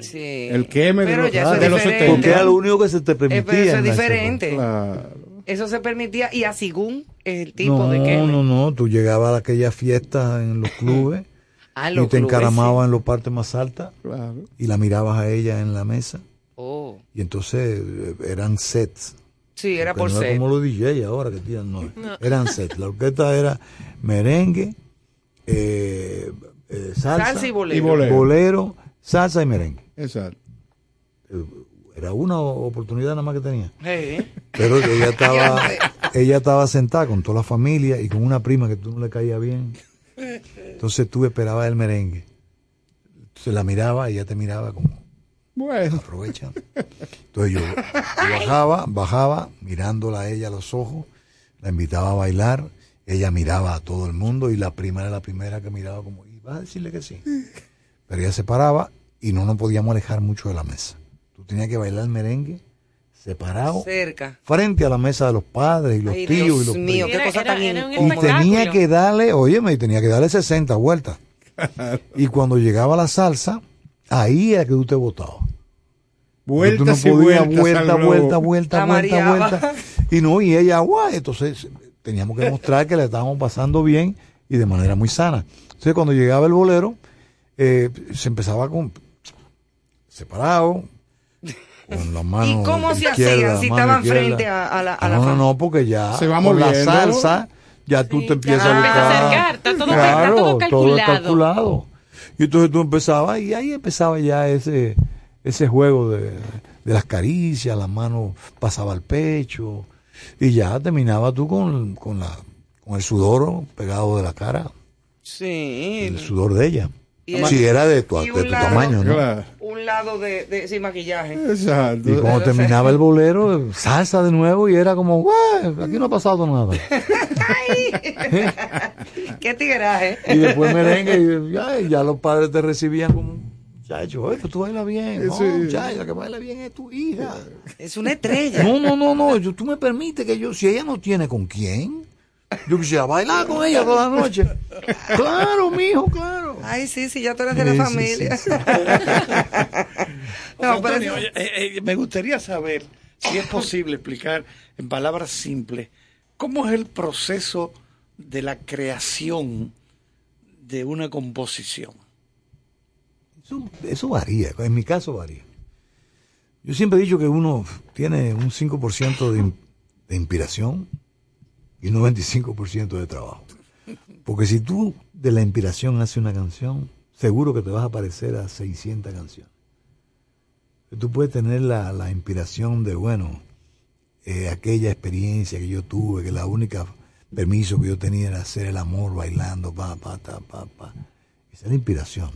Sí. El queme de Pero los- ya eso de es los diferente. 70. Porque era lo único que se te Eh, permitía. pero eso es diferente. Claro. Eso se permitía y a según el época. tipo no, de queme. no, no. Tú llegabas a aquellas fiestas en los clubes Ah, y te clubes, encaramabas en los partes más altas Claro. y la mirabas a ella en la mesa. Oh. Y entonces eh, eran sets. Sí, era por no. Era como los DJ ahora que tiran, no. Eran sets. La orquesta era merengue, eh, eh, salsa, Salsa y bolero. Y bolero. bolero, salsa y merengue. Exacto. Era una oportunidad nada más que tenía. Sí. Pero ella estaba, ella estaba sentada con toda la familia y con una prima que tú no le caía bien. Entonces tú esperabas el merengue. Entonces la miraba y ella te miraba como, Bueno. aprovecha. Entonces yo, yo bajaba, bajaba, mirándola a ella a los ojos, la invitaba a bailar, ella miraba a todo el mundo y la prima era la primera que miraba como, y vas a decirle que sí. Pero ella se paraba y no nos podíamos alejar mucho de la mesa. Tú tenías que bailar el merengue separado Cerca. frente a la mesa de los padres y los Ay, tíos Dios y los mío, qué cosa tan Y incómoda. tenía que darle, óyeme, y tenía que darle 60 vueltas. y cuando llegaba la salsa, ahí era que tú te botabas. Porque tú no Vueltas y podías vueltas vuelta, vuelta, vuelta, La vuelta, mareaba. vuelta. Y no, y ella, guay, entonces teníamos que mostrar que le estábamos pasando bien y de manera muy sana. Entonces cuando llegaba el bolero, eh, se empezaba con separado, con la mano ¿Y cómo se izquierda, hacían si estaban izquierda. frente a, a la, a la no, no, porque ya Se va con la salsa ya tú te empiezas ya a buscar. acercar, está todo- claro, está todo calculado. Y entonces tú empezabas y ahí empezaba ya ese ese juego de, de las caricias, la mano pasaba al pecho y ya terminaba tú con, con la con el sudor pegado de la cara, Sí. el sudor de ella. Y el- era de tu, de tu lado- tamaño, ¿no? Claro. Un lado de, de sin maquillaje. Exacto. Y cuando terminaba el bolero, salsa de nuevo y era como, "Guau, aquí no ha pasado nada. Qué tigueraje. Y después merengue y ya, los padres te recibían como, oye, pues tú bailas bien. No, Sí. la que baila bien es tu hija. Es una estrella. No, no, no, no, yo, tú me permites que yo, si ella no tiene con quién, yo quisiera bailar con ella toda la noche. Claro, mijo, claro. Ay, sí, sí, ya tú eres de la Sí, familia. sí, no, pero Antonio, eso- oye, eh, eh, me gustaría saber si es posible explicar en palabras simples cómo es el proceso de la creación de una composición. Eso, eso varía, en mi caso varía. Yo siempre he dicho que uno tiene un 5% de, de inspiración y un 95% de trabajo. Porque si tú de la inspiración haces una canción, seguro que te vas a parecer a 600 canciones. Tú puedes tener la, la inspiración de, bueno, eh, aquella experiencia que yo tuve, que la única permiso que yo tenía era hacer el amor bailando, pa, pa, ta, pa, pa. Esa es la inspiración.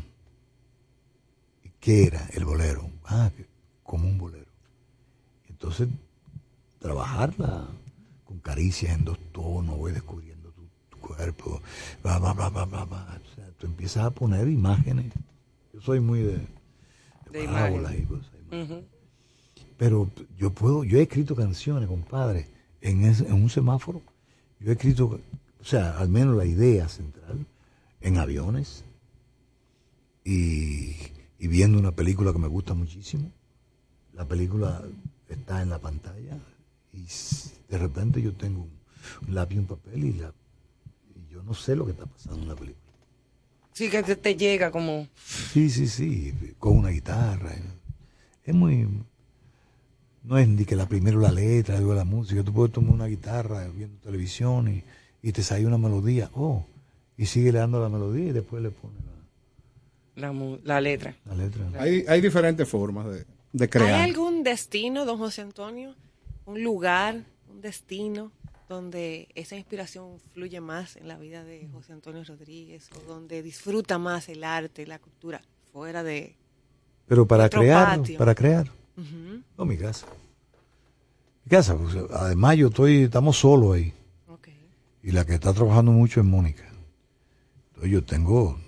¿Y qué era el bolero? Ah, como un bolero. Entonces, trabajarla caricias en dos tonos, voy descubriendo tu, tu cuerpo, bla, bla, bla, bla, bla, bla. O sea, tú empiezas a poner imágenes. Yo soy muy de, De parábolas imagen. y cosas. Ujú. Pero yo puedo, yo he escrito canciones, compadre, en, ese- en un semáforo. Yo he escrito, o sea, al menos la idea central, en aviones y, y viendo una película que me gusta muchísimo. La película está en la pantalla y de repente yo tengo un, un lápiz y un papel y, la, y yo no sé lo que está pasando en la película. Sí, que te, te llega como... Sí, sí, sí, con una guitarra. Es muy... No es ni que la primero la letra, luego la música. Tú puedes tomar una guitarra viendo televisión y, y te sale una melodía. Oh, y sigue le dando la melodía y después le pone la, La, la letra. la letra. Hay, hay diferentes formas de, de ¿Hay crear. algún destino, don José Antonio? ¿Un lugar, un destino donde esa inspiración fluye más en la vida de José Antonio Rodríguez o donde disfruta más el arte, la cultura, fuera de... Pero para crear, patio. para crear. No, mi casa. Mi casa, pues, además yo estoy, estamos solos ahí. Y la que está trabajando mucho es Mónica. Entonces yo tengo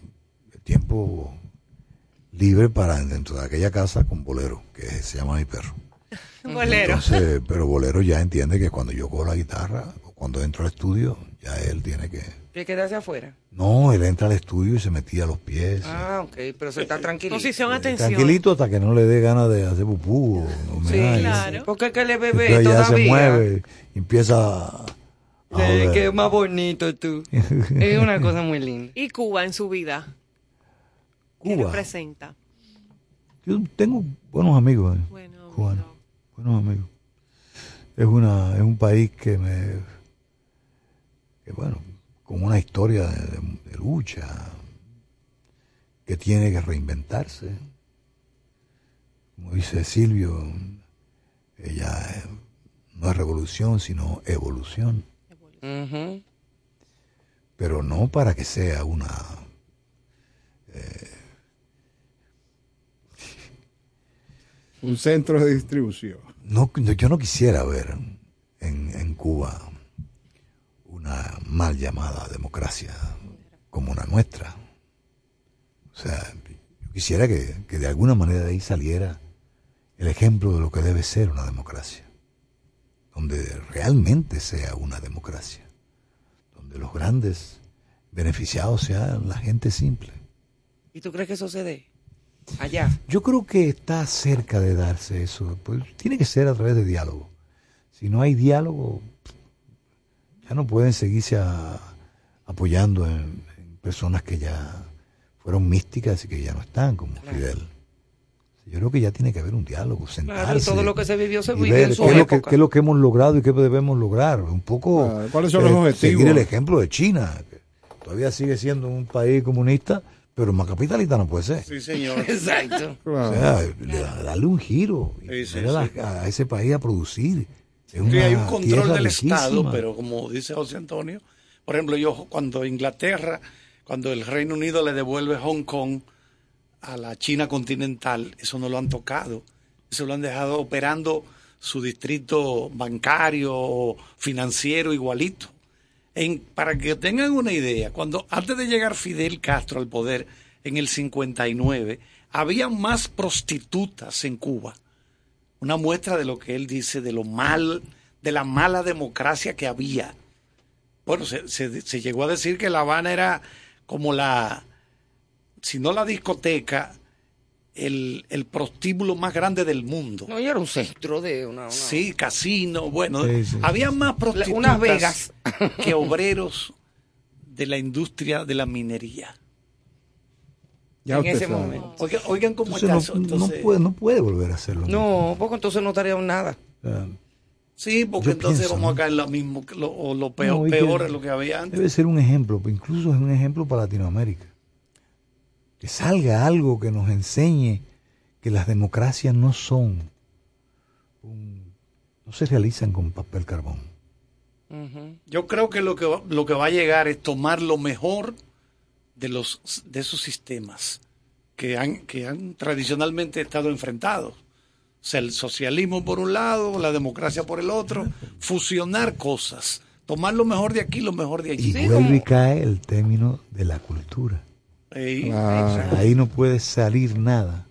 el tiempo libre para dentro de aquella casa con bolero, que se llama mi perro. Bolero. Entonces, pero bolero ya entiende que cuando yo cojo la guitarra o cuando entro al estudio, ya él tiene que... ¿Te quedarse afuera? No, él entra al estudio y se metía los pies. Ah, ok, pero se está tranquilo. Posición, atención. Tranquilito hasta que no le dé ganas de hacer pupú o, o Sí, claro. Porque es que le bebé Entonces ya se todavía. mueve y empieza joder. que más bonito tú. es una cosa muy linda. ¿Y Cuba en su vida? ¿Qué Cuba. representa? Yo tengo buenos amigos eh, Bueno, cubanos, buenos amigos. Es una es un país que me que bueno, con una historia de, de- de lucha que tiene que reinventarse. Como dice Silvio, ella eh, no es revolución, sino evolución. Pero no para que sea una... Un centro de distribución. No, yo no quisiera ver en, en Cuba una mal llamada democracia como una nuestra. O sea, yo quisiera que, que de alguna manera de ahí saliera el ejemplo de lo que debe ser una democracia, donde realmente sea una democracia, donde los grandes beneficiados sean la gente simple. ¿Y tú crees que eso se dé? Allá. Yo creo que está cerca de darse eso. Pues tiene que ser a través de diálogo. Si no hay diálogo, ya no pueden seguirse a- apoyando en, en personas que ya fueron místicas y que ya no están, como Fidel. Yo creo que ya tiene que haber un diálogo, sentarse. Claro, y todo lo que se vivió se vivió en su qué, es lo que, época. qué es lo que hemos logrado y qué debemos lograr. Un poco ¿cuáles son los eh, objetivos? seguir el ejemplo de China, que todavía sigue siendo un país comunista, pero más capitalista no puede ser. Sí, señor. Exacto. O sea, le- darle un giro Sí, sí, a, sí. a ese país a producir. Es una hay un control del riquísima. Estado, pero como dice José Antonio, por ejemplo, yo cuando Inglaterra, cuando el Reino Unido le devuelve Hong Kong a la China continental, eso no lo han tocado, eso lo han dejado operando su distrito bancario o financiero igualito. Para que tengan una idea, cuando antes de llegar Fidel Castro al poder en el 59, había más prostitutas en Cuba una muestra de lo que él dice, de lo mal, de la mala democracia que había. Bueno, se llegó a decir que La Habana era como la, si no la discoteca, el, el prostíbulo más grande del mundo. No, y era un centro de una... una- Sí, casino, bueno, Sí, sí, había más prostitutas unas Vegas. que obreros de la industria de la minería. Ya en usted ese sabe. momento. Oigan, oigan cómo Entonces está no, eso. no Entonces, puede, no puede volver a hacerlo. No, porque entonces no estaría nada. Sea, Sí, porque Yo entonces pienso, vamos ¿no? a caer en lo mismo, que lo, o lo peor, No, que peor es lo que había antes. Debe ser un ejemplo, incluso es un ejemplo para Latinoamérica. Que salga algo que nos enseñe que las democracias no son, un- no se realizan con papel carbón. Yo creo que lo que va, lo que va a llegar es tomar lo mejor de los de esos sistemas que han que han tradicionalmente estado enfrentados. O sea, el socialismo por un lado, la democracia por el otro, fusionar cosas, tomar lo mejor de aquí, lo mejor de Y allí. vuelve y cae el término de la cultura. Ey, Ah, Ahí no puede salir nada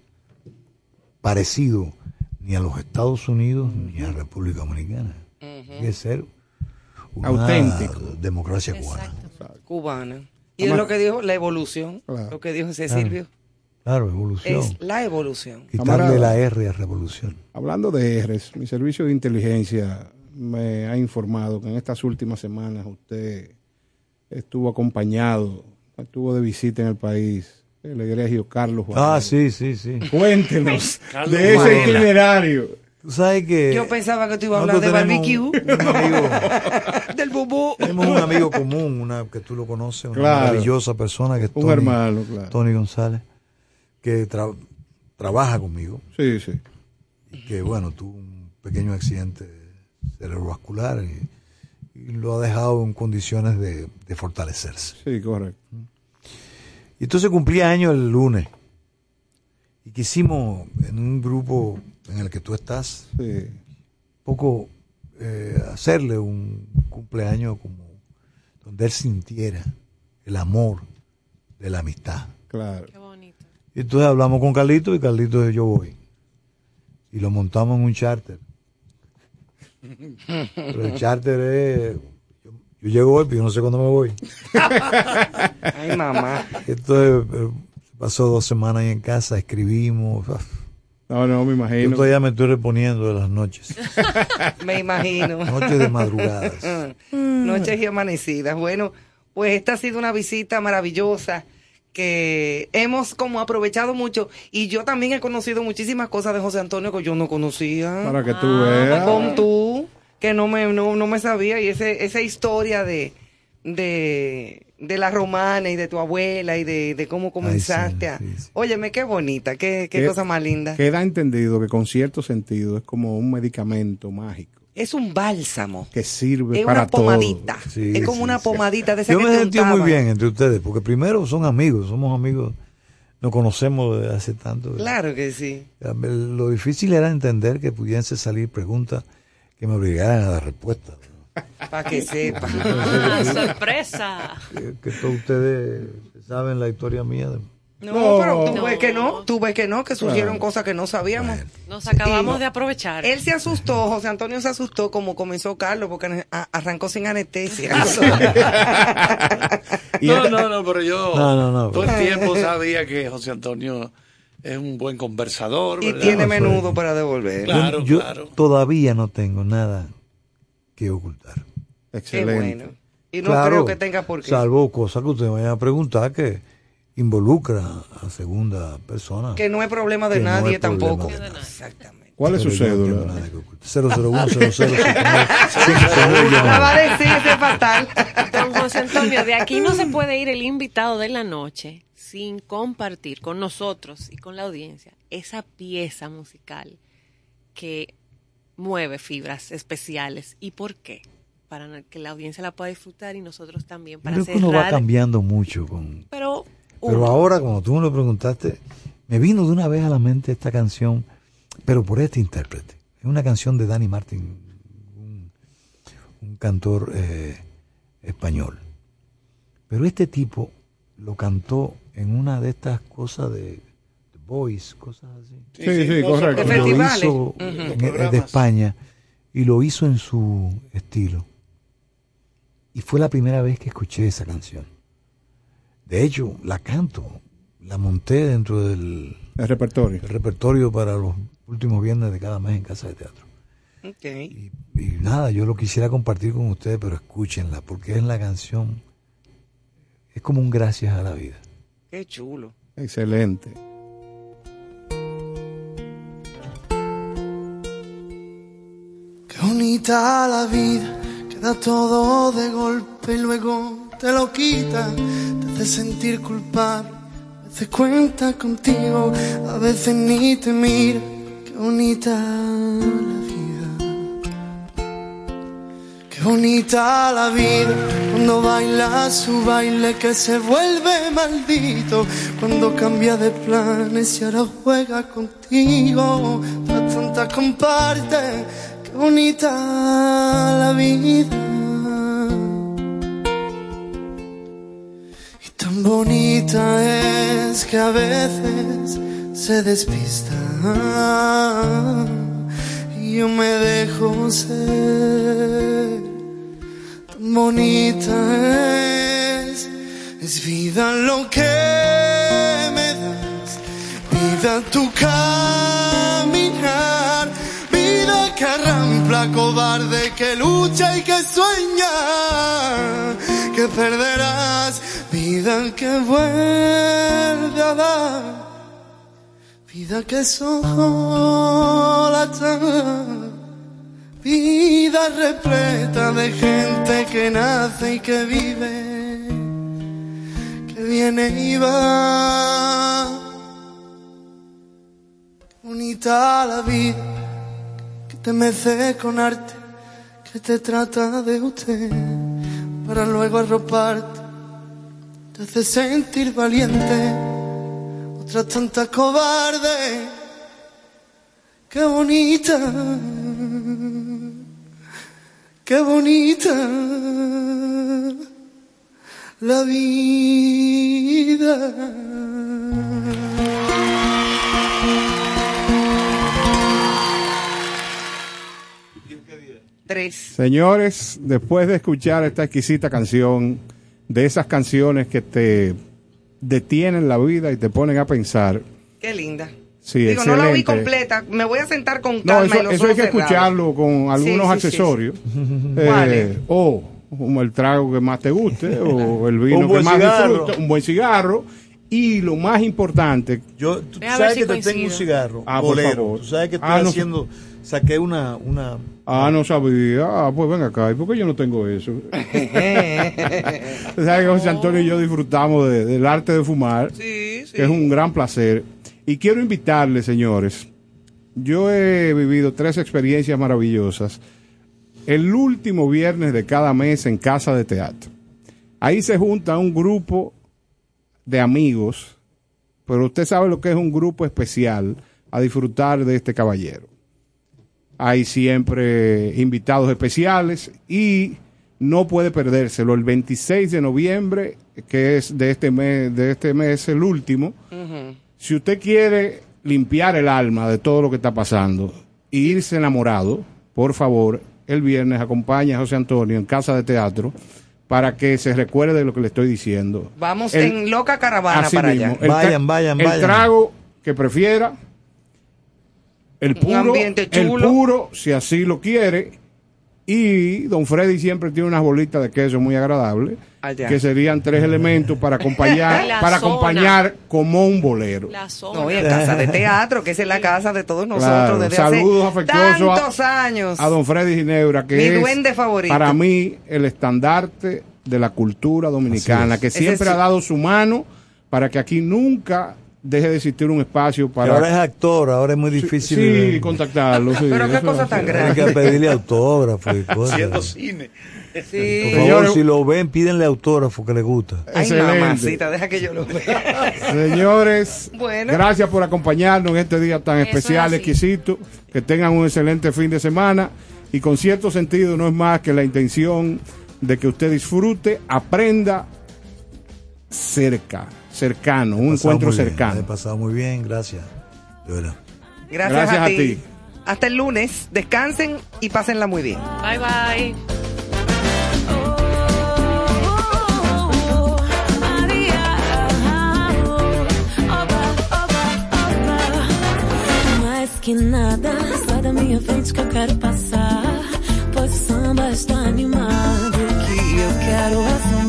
parecido ni a los Estados Unidos ni a la República Dominicana. Tiene que ser una Auténtico. democracia cubana. Cubana. Y es lo que dijo la evolución, Claro. lo que dijo ese Silvio. Claro, evolución. Es la evolución. Quitarle Camarada. la R a revolución. Hablando de R's, mi servicio de inteligencia me ha informado que en estas últimas semanas usted estuvo acompañado, estuvo de visita en el país, el egregio Carlos Juan. Ah, sí, sí, sí. Cuéntenos de ese itinerario. Tú sabes que Yo pensaba que tú ibas a hablar de barbecue, un- un amigo- del bubú. tenemos un amigo común, una que tú lo conoces, una Claro. maravillosa persona que es Un Tony, hermano, claro. Tony González, que tra- trabaja conmigo Sí, sí. y que, bueno, tuvo un pequeño accidente cerebrovascular y, y lo ha dejado en condiciones de, de fortalecerse. Sí, correcto. Y entonces cumplía años el lunes. Y quisimos, en un grupo en el que tú estás, Sí. poco eh, hacerle un cumpleaños como donde él sintiera el amor de la amistad. Claro. Qué bonito. Y entonces hablamos con Carlito y Carlito dijo, yo voy. Y lo montamos en un charter. Pero el charter es... Yo, yo llego hoy, pero yo no sé cuándo me voy. Ay, mamá. Entonces eh, pasó dos semanas ahí en casa, escribimos. No, no, me Yo imagino. todavía me estoy reponiendo de las noches. Me imagino. Noches de madrugadas. Noches y amanecidas. Bueno, pues esta ha sido una visita maravillosa que hemos como aprovechado mucho y yo también he conocido muchísimas cosas de José Antonio que yo no conocía. Para que tú Ah, veas. Con tú, que no me, no, no me sabía y ese, esa historia de, de, de la romana y de tu abuela y de, de cómo comenzaste a... sí, sí. Óyeme, qué bonita, qué, qué ¿Qué- cosa más linda. Queda entendido que con cierto sentido es como un medicamento mágico. Es un bálsamo. Que sirve Es para una pomadita. todo. Sí, es como sí, una sí. pomadita de esa Yo que me sentido muy bien entre ustedes, porque primero son amigos, somos amigos, nos conocemos desde hace tanto. Claro que sí. Lo difícil era entender que pudiesen salir preguntas que me obligaran a dar respuesta. Para que sepa. Ah, sorpresa. Que, que todos ustedes saben la historia mía. de- No, pero tú No. ves que no, tú ves que no, que surgieron Bueno. cosas que no sabíamos. Nos acabamos Y- de aprovechar. Él se asustó, José Antonio se asustó como comenzó Carlos, porque arrancó sin anestesia. No, no, no, pero yo No, no, no, todo el tiempo sabía que José Antonio es un buen conversador. y tiene menudo para devolver. Claro, yo claro. todavía no tengo nada que ocultar. Qué bueno. Y no creo que tenga por qué. Salvo cosas que ustedes vayan a preguntar que involucra a segunda persona. Que no es problema de Que no es problema tampoco. de nadie. Exactamente. ¿Cuál es su Pero cédula? tengo nada que ocultar. 001 Acaba de decir ese fatal. Don José Antonio, de aquí no se puede ir el invitado de la noche sin compartir con nosotros y con la audiencia esa pieza musical que mueve fibras especiales. ¿Y por qué? Para que la audiencia la pueda disfrutar y nosotros también para Creo que uno va cambiando mucho con... Pero, Pero ahora, cuando tú me lo preguntaste, me vino de una vez a la mente esta canción, pero por este intérprete. Es una canción de Danny Martin, un, un cantor eh, español. Pero este tipo lo cantó en una de estas cosas de, Voice, cosas así. Sí, sí, sí, correcto. Y De lo festivales. hizo en- De. España y lo hizo en su estilo. Y fue la primera vez que escuché esa canción. De hecho, la canto, la monté dentro del El repertorio. el repertorio para los últimos viernes de cada mes en Casa de Teatro. Okay. Y nada, yo lo quisiera compartir con ustedes, pero escúchenla, porque es la canción, es como un gracias a la vida. Qué chulo. Excelente. Qué bonita la vida, que da todo de golpe y luego te lo quita, te hace sentir culpable. A veces cuenta contigo, a veces ni te mira. Qué bonita la vida. Qué bonita la vida, cuando baila su baile que se vuelve maldito, cuando cambia de planes y ahora juega contigo, tras tanta comparte. Qué bonita la vida. Bonita es que a veces se despista. Y yo me dejo ser. Tan bonita es, es vida lo que me das. Vida tu caminar, vida que arrampla cobarde, que lucha y que sueña, que perderás, vida que vuelve a dar, vida que sola está, vida repleta de gente que nace y que vive, que viene y va. Bonita la vida que te mece con arte, que te trata de usted para luego arroparte, te hace sentir valiente, otra tanta cobarde. Qué bonita, qué bonita la vida. Tres. Señores, después de escuchar esta exquisita canción, de esas canciones que te detienen la vida y te ponen a pensar, Qué linda. sí, Digo, no la oí excelente. completa. Me voy a sentar con No, calma eso, y los eso hay que cerrados. escucharlo con algunos Sí, sí, sí, accesorios. sí. Eh, o como el trago que más te guste, o el vino que más disfruta, un buen cigarro. Y lo más importante, Yo, tú sabes si que te tengo un cigarro, Ah, por bolero. favor. Tú sabes que estoy Ah, no- haciendo, saqué una, una, Ah, no sabía. Ah, pues ven acá. ¿Y por qué yo no tengo eso? Usted sabe que José Antonio y yo disfrutamos de- del arte de fumar, Sí, sí. que es un gran placer. Y quiero invitarles, señores. Yo he vivido tres experiencias maravillosas el último viernes de cada mes en Casa de Teatro. Ahí se junta un grupo de amigos, pero usted sabe lo que es un grupo especial a disfrutar de este caballero. Hay siempre invitados especiales y no puede perdérselo. El 26 de noviembre, que es de este mes, de este mes el último, si usted quiere limpiar el alma de todo lo que está pasando e irse enamorado, por favor, el viernes acompaña a José Antonio en Casa de Teatro para que se recuerde de lo que le estoy diciendo. Vamos El- en loca caravana para mismo, allá. el tra- El trago que prefiera, el puro, el puro, si así lo quiere. Y don Freddy siempre tiene unas bolitas de queso muy agradables, Allá. que serían tres elementos para acompañar, La para zona. acompañar como un bolero. No, y en casa de teatro, que es la casa de todos nosotros Claro, desde saludos hace afectuosos a- tantos años. A don Freddy Ginebra, que Mi es duende favorito. para mí el estandarte de la cultura dominicana, que siempre ha dado su mano para que aquí nunca deje de existir un espacio para... ahora es actor, ahora es muy difícil. sí, contactarlo. sí, Pero qué cosa tan grande. Hay que pedirle autógrafo y cosas. Haciendo cine. Por Sí. favor, Señores- si lo ven, pídenle autógrafo que le gusta. Ay, Excelente. mamacita, deja que yo lo vea. Señores, Bueno. gracias por acompañarnos en este día tan Eso especial, es exquisito. Que tengan un excelente fin de semana. Y con cierto sentido, no es más que la intención de que usted disfrute, aprenda cerca, cercano, un encuentro cercano. He pasado muy bien, gracias. De verdad. Gracias, Gracias a, a ti. ti. Hasta el lunes. Descansen y pásenla muy bien. Bye bye. Que nada, sai da minha frente que eu quero passar. Pois o samba está animado, que eu quero é.